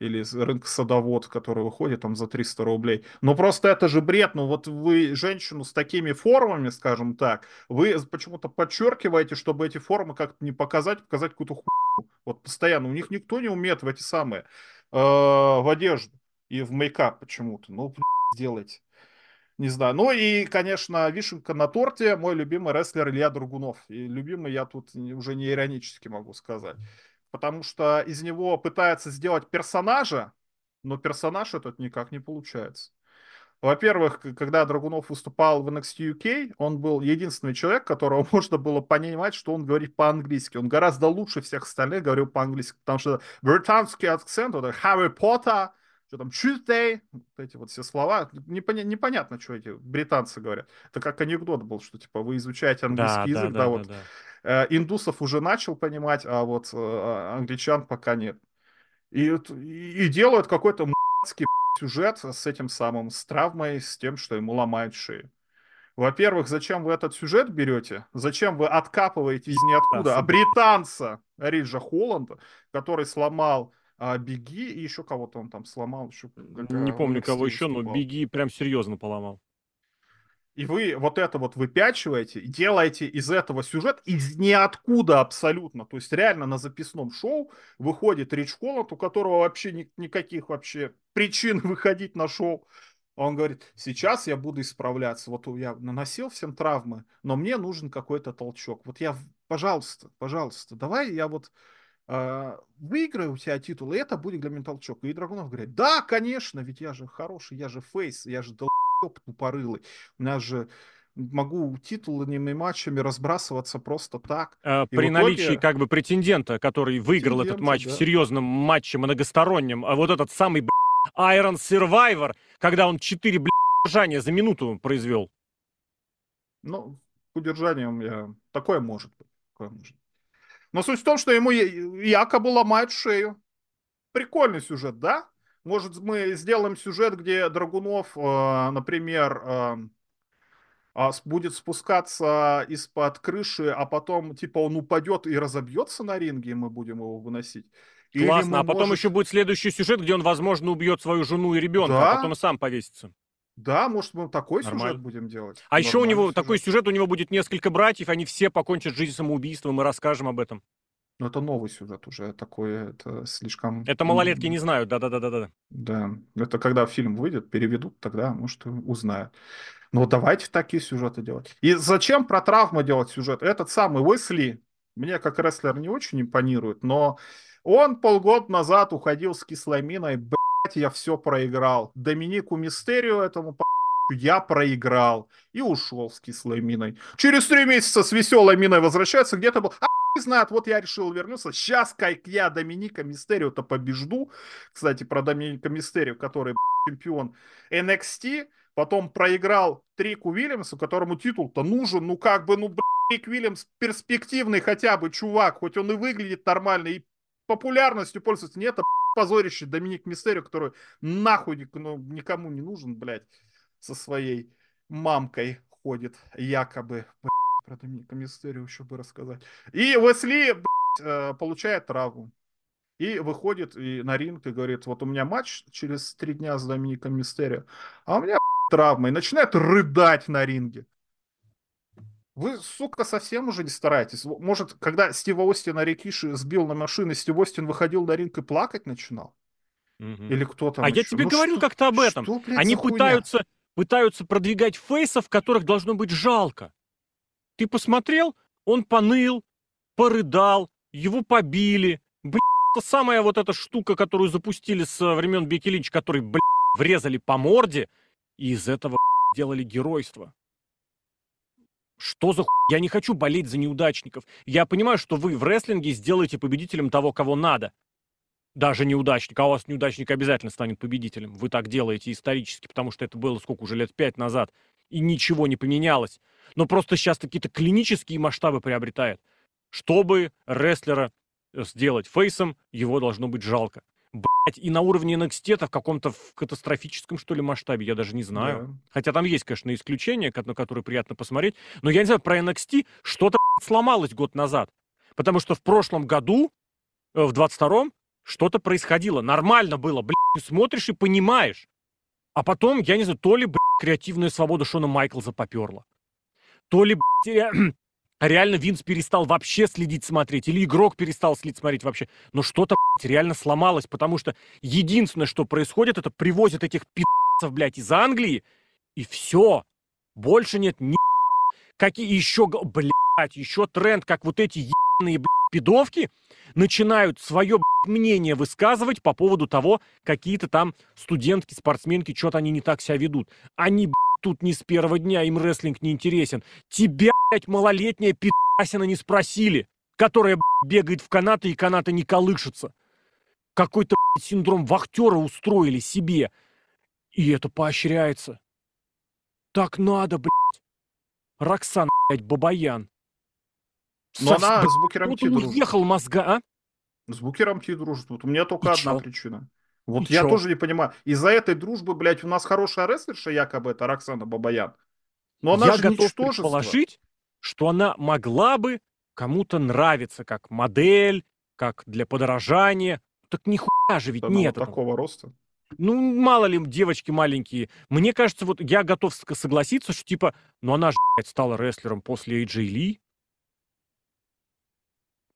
Или из рынка садовод, который выходит там за 300 рублей. Но просто это же бред. Ну вот вы женщину с такими формами, скажем так, вы почему-то подчеркиваете, чтобы эти формы как-то не показать, показать какую-то хуйню. Вот постоянно. У них никто не умеет в эти самые, э, в одежду и в мейкап почему-то. Ну, сделайте. Не знаю. Ну и, конечно, вишенка на торте. Мой любимый рестлер Илья Драгунов. И любимый я тут уже не иронически могу сказать. Потому что из него пытаются сделать персонажа, но персонаж этот никак не получается. Во-первых, когда Драгунов выступал в NXT UK, он был единственный человек, которого можно было понимать, что он говорит по-английски. Он гораздо лучше всех остальных говорил по-английски, потому что британский акцент, это Harry Potter, что там Tuesday, вот эти вот все слова, непоня- непонятно, что эти британцы говорят. Это как анекдот был, что типа вы изучаете английский Да, да, язык, да, да, да, вот да. Э, индусов уже начал понимать, а вот э, англичан пока нет. И, и делают какой-то м***ский сюжет с этим самым, с травмой, с тем, что ему ломают шею. Во-первых, зачем вы этот сюжет берете? Зачем вы откапываете из ниоткуда а британца Риджа Холланда, который сломал а, Беги и еще кого-то он там сломал. Еще, Не помню, кого еще, но выступал. Беги прям серьезно поломал. И вы вот это вот выпячиваете, и делаете из этого сюжет из ниоткуда абсолютно. То есть реально на записном шоу выходит Рич Холланд, у которого вообще ни- никаких вообще причин выходить на шоу. Он говорит, сейчас я буду исправляться. Вот я наносил всем травмы, но мне нужен какой-то толчок. Вот я, пожалуйста, пожалуйста, давай я вот выиграю у тебя титул, и это будет для меня толчок. И Драгунов говорит, да, конечно, ведь я же хороший, я же фейс, я же долб тупорылый. У меня же могу титулами и матчами разбрасываться просто так. И При в наличии итоге- как бы претендента, который выиграл этот Претендента, матч в да. серьезном матче многостороннем, а вот этот самый б***ь, Iron Survivor, когда он 4 б***ь, удержания за минуту произвел. Ну, удержанием я... Такое может быть. Такое может. Но суть в том, что ему якобы ломают шею. Прикольный сюжет, да? Может, мы сделаем сюжет, где Драгунов, э, например, э, а, будет спускаться из-под крыши, а потом, типа, он упадет и разобьется на ринге, и мы будем его выносить. Классно. А потом может, еще будет следующий сюжет, где он, возможно, убьет свою жену и ребенка, Да. а потом и сам повесится. Да, может, мы такой Нормально. сюжет будем делать. А еще у Нормальный него такой сюжет, у него будет несколько братьев, они все покончат жизнь самоубийством, мы расскажем об этом. Ну, это новый сюжет уже такой, это слишком... Это малолетки не знают, да-да-да-да-да. Да, это когда фильм выйдет, переведут, тогда, может, узнают. Ну, давайте такие сюжеты делать. И зачем про травмы делать сюжет? Этот самый Уэсли, мне как рестлер не очень импонирует, но он полгода назад уходил с кислой миной, блядь, я все проиграл. Доминику Мистерию этому я проиграл. И ушел с кислой миной. Через три месяца с веселой миной возвращается, где-то был... А знает, вот я решил вернуться. Сейчас, как я Доминика Мистерио-то побежду. Кстати, про Доминика Мистерио, который чемпион NXT, потом проиграл Трику Уильямсу, которому титул-то нужен. Ну, как бы, ну, Трик Уильямс перспективный хотя бы чувак, хоть он и выглядит нормально, и популярностью пользуется. Нет, это позорище Доминик Мистерио, который нахуй ну, никому не нужен, блядь со своей мамкой ходит, якобы. Блядь, про Доминика Мистерио еще бы рассказать. И Уэсли блядь, э, получает травму. И выходит и на ринг и говорит, вот у меня матч через три дня с Домиником Мистерио, а у меня травма. И начинает рыдать на ринге. Вы, сука, совсем уже не стараетесь. Может, когда Стива Остина Рикиши сбил на машину, Стив Остин выходил на ринг и плакать начинал? Угу. Или кто там А еще? я тебе ну говорил что, как-то об этом. Что, блядь, Они хуйня? пытаются пытаются продвигать фейсов, которых должно быть жалко. Ты посмотрел, он поныл, порыдал, его побили. Это самая вот эта штука, которую запустили с времен Бекки Линч, который, блин, врезали по морде, и из этого блин, делали геройство. Что за хуй? Я не хочу болеть за неудачников. Я понимаю, что вы в рестлинге сделаете победителем того, кого надо даже неудачник, а у вас неудачник обязательно станет победителем. Вы так делаете исторически, потому что это было сколько уже лет пять назад, и ничего не поменялось. Но просто сейчас какие-то клинические масштабы приобретает. Чтобы рестлера э, сделать фейсом, его должно быть жалко. И на уровне NXT в каком-то в катастрофическом, что ли, масштабе, я даже не знаю. Да. Хотя там есть, конечно, исключения, на которые приятно посмотреть. Но я не знаю, про NXT что-то сломалось год назад. Потому что в прошлом году, э, в 22-м, что-то происходило. Нормально было, блядь, ты смотришь и понимаешь. А потом, я не знаю, то ли, блядь, креативная свобода Шона Майклза поперла, то ли, блядь, реально Винс перестал вообще следить, смотреть, или игрок перестал следить, смотреть вообще. Но что-то, блядь, реально сломалось, потому что единственное, что происходит, это привозят этих пи***цев, блядь, из Англии, и все. Больше нет ни Какие еще, блядь, еще тренд, как вот эти ебаные, блядь, пидовки начинают свое мнение высказывать по поводу того, какие-то там студентки, спортсменки, что-то они не так себя ведут. Они, тут не с первого дня, им рестлинг не интересен. Тебя, блядь, малолетняя пидасина не спросили, которая, бегает в канаты, и канаты не колышутся. Какой-то, синдром вахтера устроили себе. И это поощряется. Так надо, блядь. Роксан, блядь, Бабаян. Но она с Букером Ти дружит. уехал мозга, а? С Букером Ти дружит. Вот у меня только И одна чё? причина. Вот И я чё? тоже не понимаю. Из-за этой дружбы, блядь, у нас хорошая рестлерша, якобы это Роксана Бабаян. Но она Я же готов предположить, что она могла бы кому-то нравиться как модель, как для подражания. Так нихуя же ведь Она нет вот такого роста. Ну, мало ли, девочки маленькие. Мне кажется, вот я готов согласиться, что типа, ну она же, блядь, стала рестлером после AJ Ли.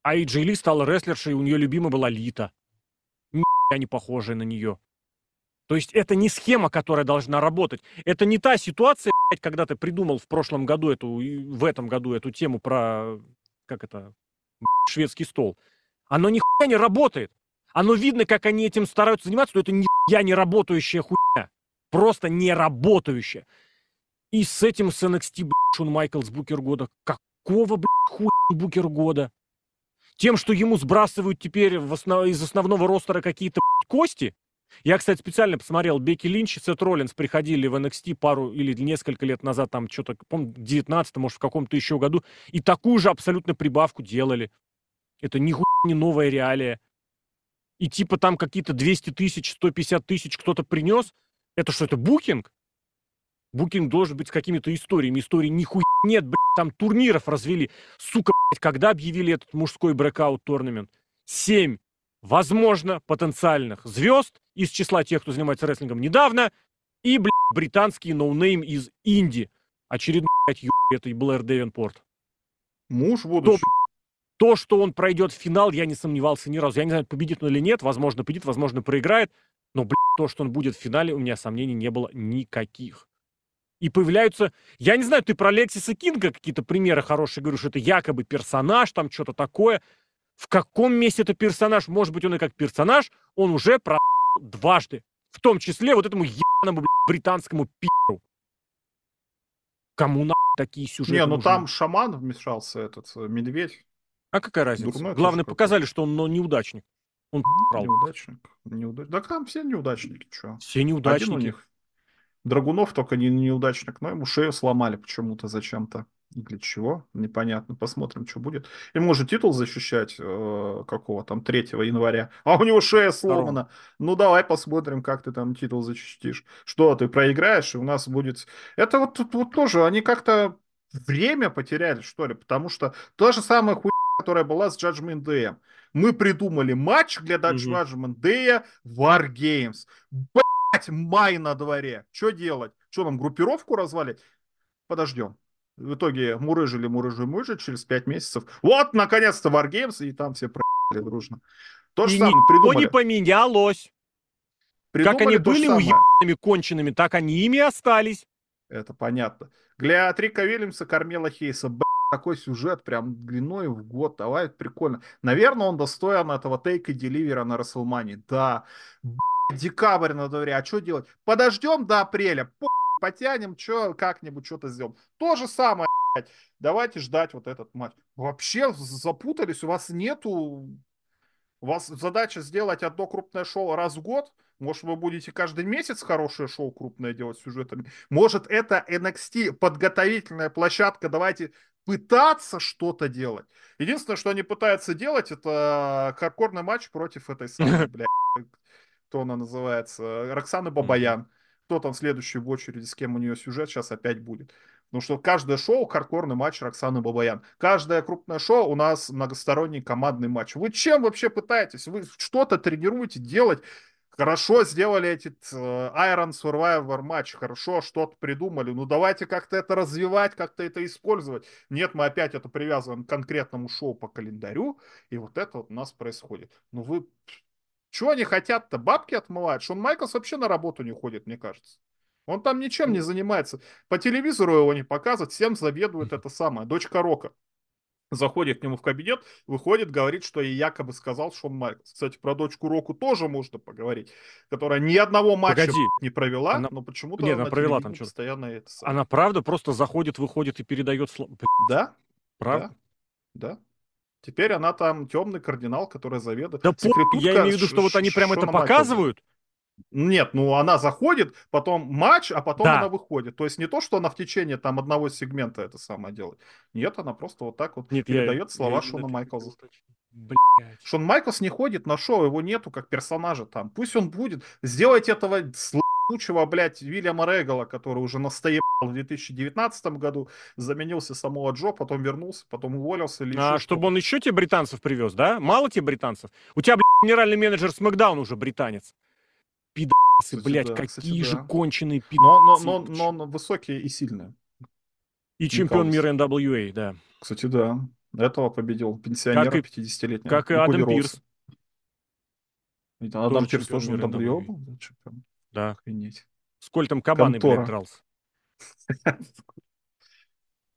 А AJ Ли стала рестлершей, у нее любимая была Лита. Нихуя не похожая на нее. То есть это не схема, которая должна работать. Это не та ситуация, блядь, когда ты придумал в прошлом году эту, в этом году эту тему про, как это, блядь, шведский стол. Оно нихуя не работает. Оно видно, как они этим стараются заниматься, но это нихуя не работающая хуйня. Просто не работающая. И с этим с NXT, блядь, Шон Майклс Букер года. Какого, блядь, хуя Букер года? Тем, что ему сбрасывают теперь основ- из основного ростера какие-то кости? Я, кстати, специально посмотрел, Бекки Линч и Сет Роллинс приходили в NXT пару или несколько лет назад, там что-то, помню, в 19 может, в каком-то еще году, и такую же абсолютно прибавку делали. Это нихуя не новая реалия. И типа там какие-то 200 тысяч, 150 тысяч кто-то принес. Это что, это букинг? Букинг должен быть с какими-то историями. Истории нихуя нет, блядь, там турниров развели. Сука, блядь, когда объявили этот мужской breakout tournament? Семь, возможно, потенциальных звезд из числа тех, кто занимается рестлингом недавно, и, блядь, британский ноунейм из Инди. Очередной, блядь, ё- это и Блэр Девенпорт. Муж будущий. То, что он пройдет в финал, я не сомневался ни разу. Я не знаю, победит он или нет, возможно, победит, возможно, проиграет. Но, блядь, то, что он будет в финале, у меня сомнений не было никаких. И появляются... Я не знаю, ты про Лексиса Кинга какие-то примеры хорошие говоришь, это якобы персонаж, там что-то такое. В каком месте это персонаж? Может быть, он и как персонаж, он уже про дважды. В том числе вот этому ебаному блядь, британскому пи***у. Кому на такие сюжеты Не, ну нужны? там шаман вмешался, этот э, медведь. А какая разница? Дурной Главное, показали, что он но неудачник. Он брал. Неудачник. Неудач... Да там все неудачники, что? Все Один у неудачники. них. Драгунов только не неудачник, но ему шею сломали почему-то зачем-то. Для чего? Непонятно. Посмотрим, что будет. Ему уже титул защищать э, какого там 3 января. А у него шея сломана. Ну давай посмотрим, как ты там титул защитишь. Что ты проиграешь, и у нас будет... Это вот тут вот тоже, они как-то время потеряли, что ли, потому что то же самое хуйня, которая была с Judgment Day. Мы придумали матч для. Judgment Day War Games. Май на дворе. Что делать? Что нам, группировку развалить? Подождем. В итоге мурыжили, мурыжили, мурыжили через 5 месяцев. Вот, наконец-то, Wargames, и там все проебали дружно. То же И самое придумали. не поменялось. Как Придумали они то же были уебанными конченными, так они ими остались. Это понятно. Для Трика Вильямса, Кармела Хейса, б***ь, такой сюжет прям длиной в год, давай, прикольно. Наверное, он достоин этого тейка и деливера на Расселмане. Да. Б***ь, декабрь на дворе, а что делать? Подождем до апреля, по***, потянем, что как-нибудь что-то сделаем. То же самое, блядь. Давайте ждать вот этот матч. Вообще запутались, у вас нету... У вас задача сделать одно крупное шоу раз в год. Может, вы будете каждый месяц хорошее шоу крупное делать с сюжетами. Может, это NXT подготовительная площадка. Давайте пытаться что-то делать. Единственное, что они пытаются делать, это хардкорный матч против этой самой, блядь, кто она называется, Роксаны Бабаян. Кто там следующий в очереди, с кем у нее сюжет сейчас опять будет. Потому что каждое шоу хардкорный матч Роксаны Бабаян. Каждое крупное шоу у нас многосторонний командный матч. Вы чем вообще пытаетесь? Вы что-то тренируете делать? Хорошо сделали этот э, Iron Survivor матч, хорошо что-то придумали. Ну давайте как-то это развивать, как-то это использовать. Нет, мы опять это привязываем к конкретному шоу по календарю, и вот это вот у нас происходит. Ну вы... Чего они хотят-то? Бабки отмывают? Шон Майклс вообще на работу не ходит, мне кажется. Он там ничем не занимается. По телевизору его не показывают, всем заведует это самое. Дочка Рока заходит к нему в кабинет, выходит, говорит, что ей якобы сказал Шон Майклс. Кстати, про дочку Року тоже можно поговорить, которая ни одного матча Погоди. не провела, Она- но почему-то Нет, она на провела там что-то. постоянно это самое. Она правда просто заходит, выходит и передает слово. Да, Правда? да, да. Теперь она там темный кардинал, который заведует. Да, Секретутка я имею в виду, что вот они прям это показывают. Нет, ну она заходит, потом матч, а потом Да. она выходит. То есть не то, что она в течение там одного сегмента это самое делает. Нет, она просто вот так вот Нет, я- передает слова я Шона хотел уточнить. Блядь. Шон Майклс не ходит на шоу, его нету как персонажа там. Пусть он будет. Сделайте этого случего, блядь, Вильяма Регала, который уже настоебал в 2019 году, заменился самого Джо, потом вернулся, потом уволился. Или А еще чтобы он еще тебе британцев привез, да? Мало тебе британцев? У тебя, блядь, генеральный менеджер Смакдаун уже британец. Пидасы, блядь, да, какие кстати, же да. конченые Но, пидасы. но, но, но он высокий и сильный. И чемпион мира NWA, да. Кстати, да. Этого победил пенсионер Как и- 50-летний. как и Адам Пирс. Адам Пирс тоже NWA. был, да, чемпион. Да. Охренеть. С Кольтом Кабаной, блядь, Контора. дрался.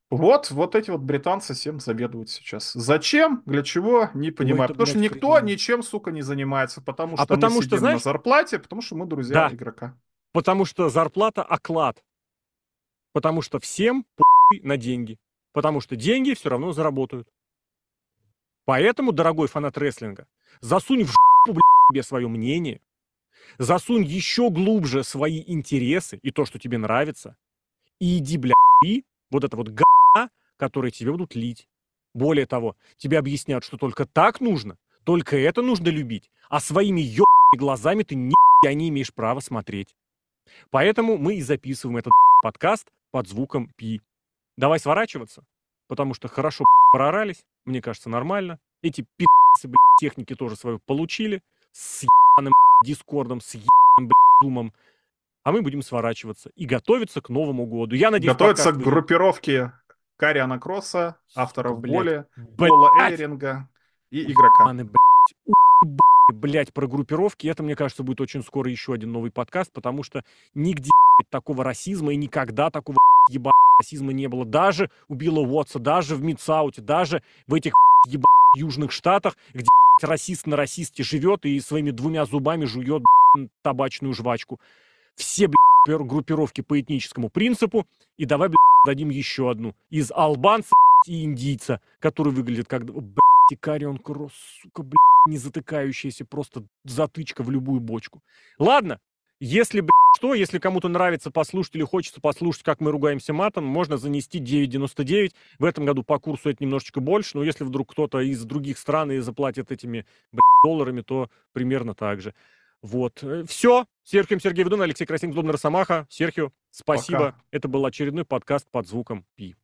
Вот, вот эти вот британцы всем заведуют сейчас. Зачем? Для чего? Не понимаю. это, потому что блядь, никто хрень. ничем, сука, не занимается. Потому А что потому мы что, знаешь- на зарплате, потому что мы друзья Да. игрока. Потому что зарплата оклад. Потому что всем на деньги. Потому что деньги все равно заработают. Поэтому, дорогой фанат рестлинга, засунь в жопу, блядь, себе свое мнение, засунь еще глубже свои интересы и то, что тебе нравится, и иди, бля, и вот это вот га, которые тебе будут лить. Более того, тебе объяснят, что только так нужно, только это нужно любить, а своими ебаными глазами ты ни не имеешь права смотреть. Поэтому мы и записываем этот подкаст под звуком пи. Давай сворачиваться, потому что хорошо проорались, мне кажется, нормально. Эти пи***цы, техники тоже свою получили с ебаным дискордом, с ебаным думом. А мы будем сворачиваться и готовиться к Новому году. Я надеюсь, Готовится к группировке Кариана Кросса, авторов Блядь. Боли, Блядь, Пола Эллеринга и игрока. Блядь, блядь, про группировки. Это, мне кажется, будет очень скоро еще один новый подкаст, потому что нигде блядь, такого расизма и никогда такого еба расизма не было. Даже у Билла Уотса, даже в Мидсауте, даже в этих еба южных штатах, где расист на расисте живет и своими двумя зубами жует табачную жвачку. Все, группировки по этническому принципу. И давай, блядь, дадим еще одну. Из албанца и индийца, который выглядит как... Блядь, Икарион Кросс, сука, блядь, не затыкающаяся, просто затычка в любую бочку. Ладно, если, блядь, что, если кому-то нравится послушать или хочется послушать, как мы ругаемся матом, можно занести 9,99. В этом году по курсу это немножечко больше, но если вдруг кто-то из других стран и заплатит этими блядь, долларами, то примерно так же. Вот. Все. Серхио Сергей Ведун, Алексей Красин, Глобный Росомаха. Серхио, спасибо. Пока. Это был очередной подкаст под звуком Пи.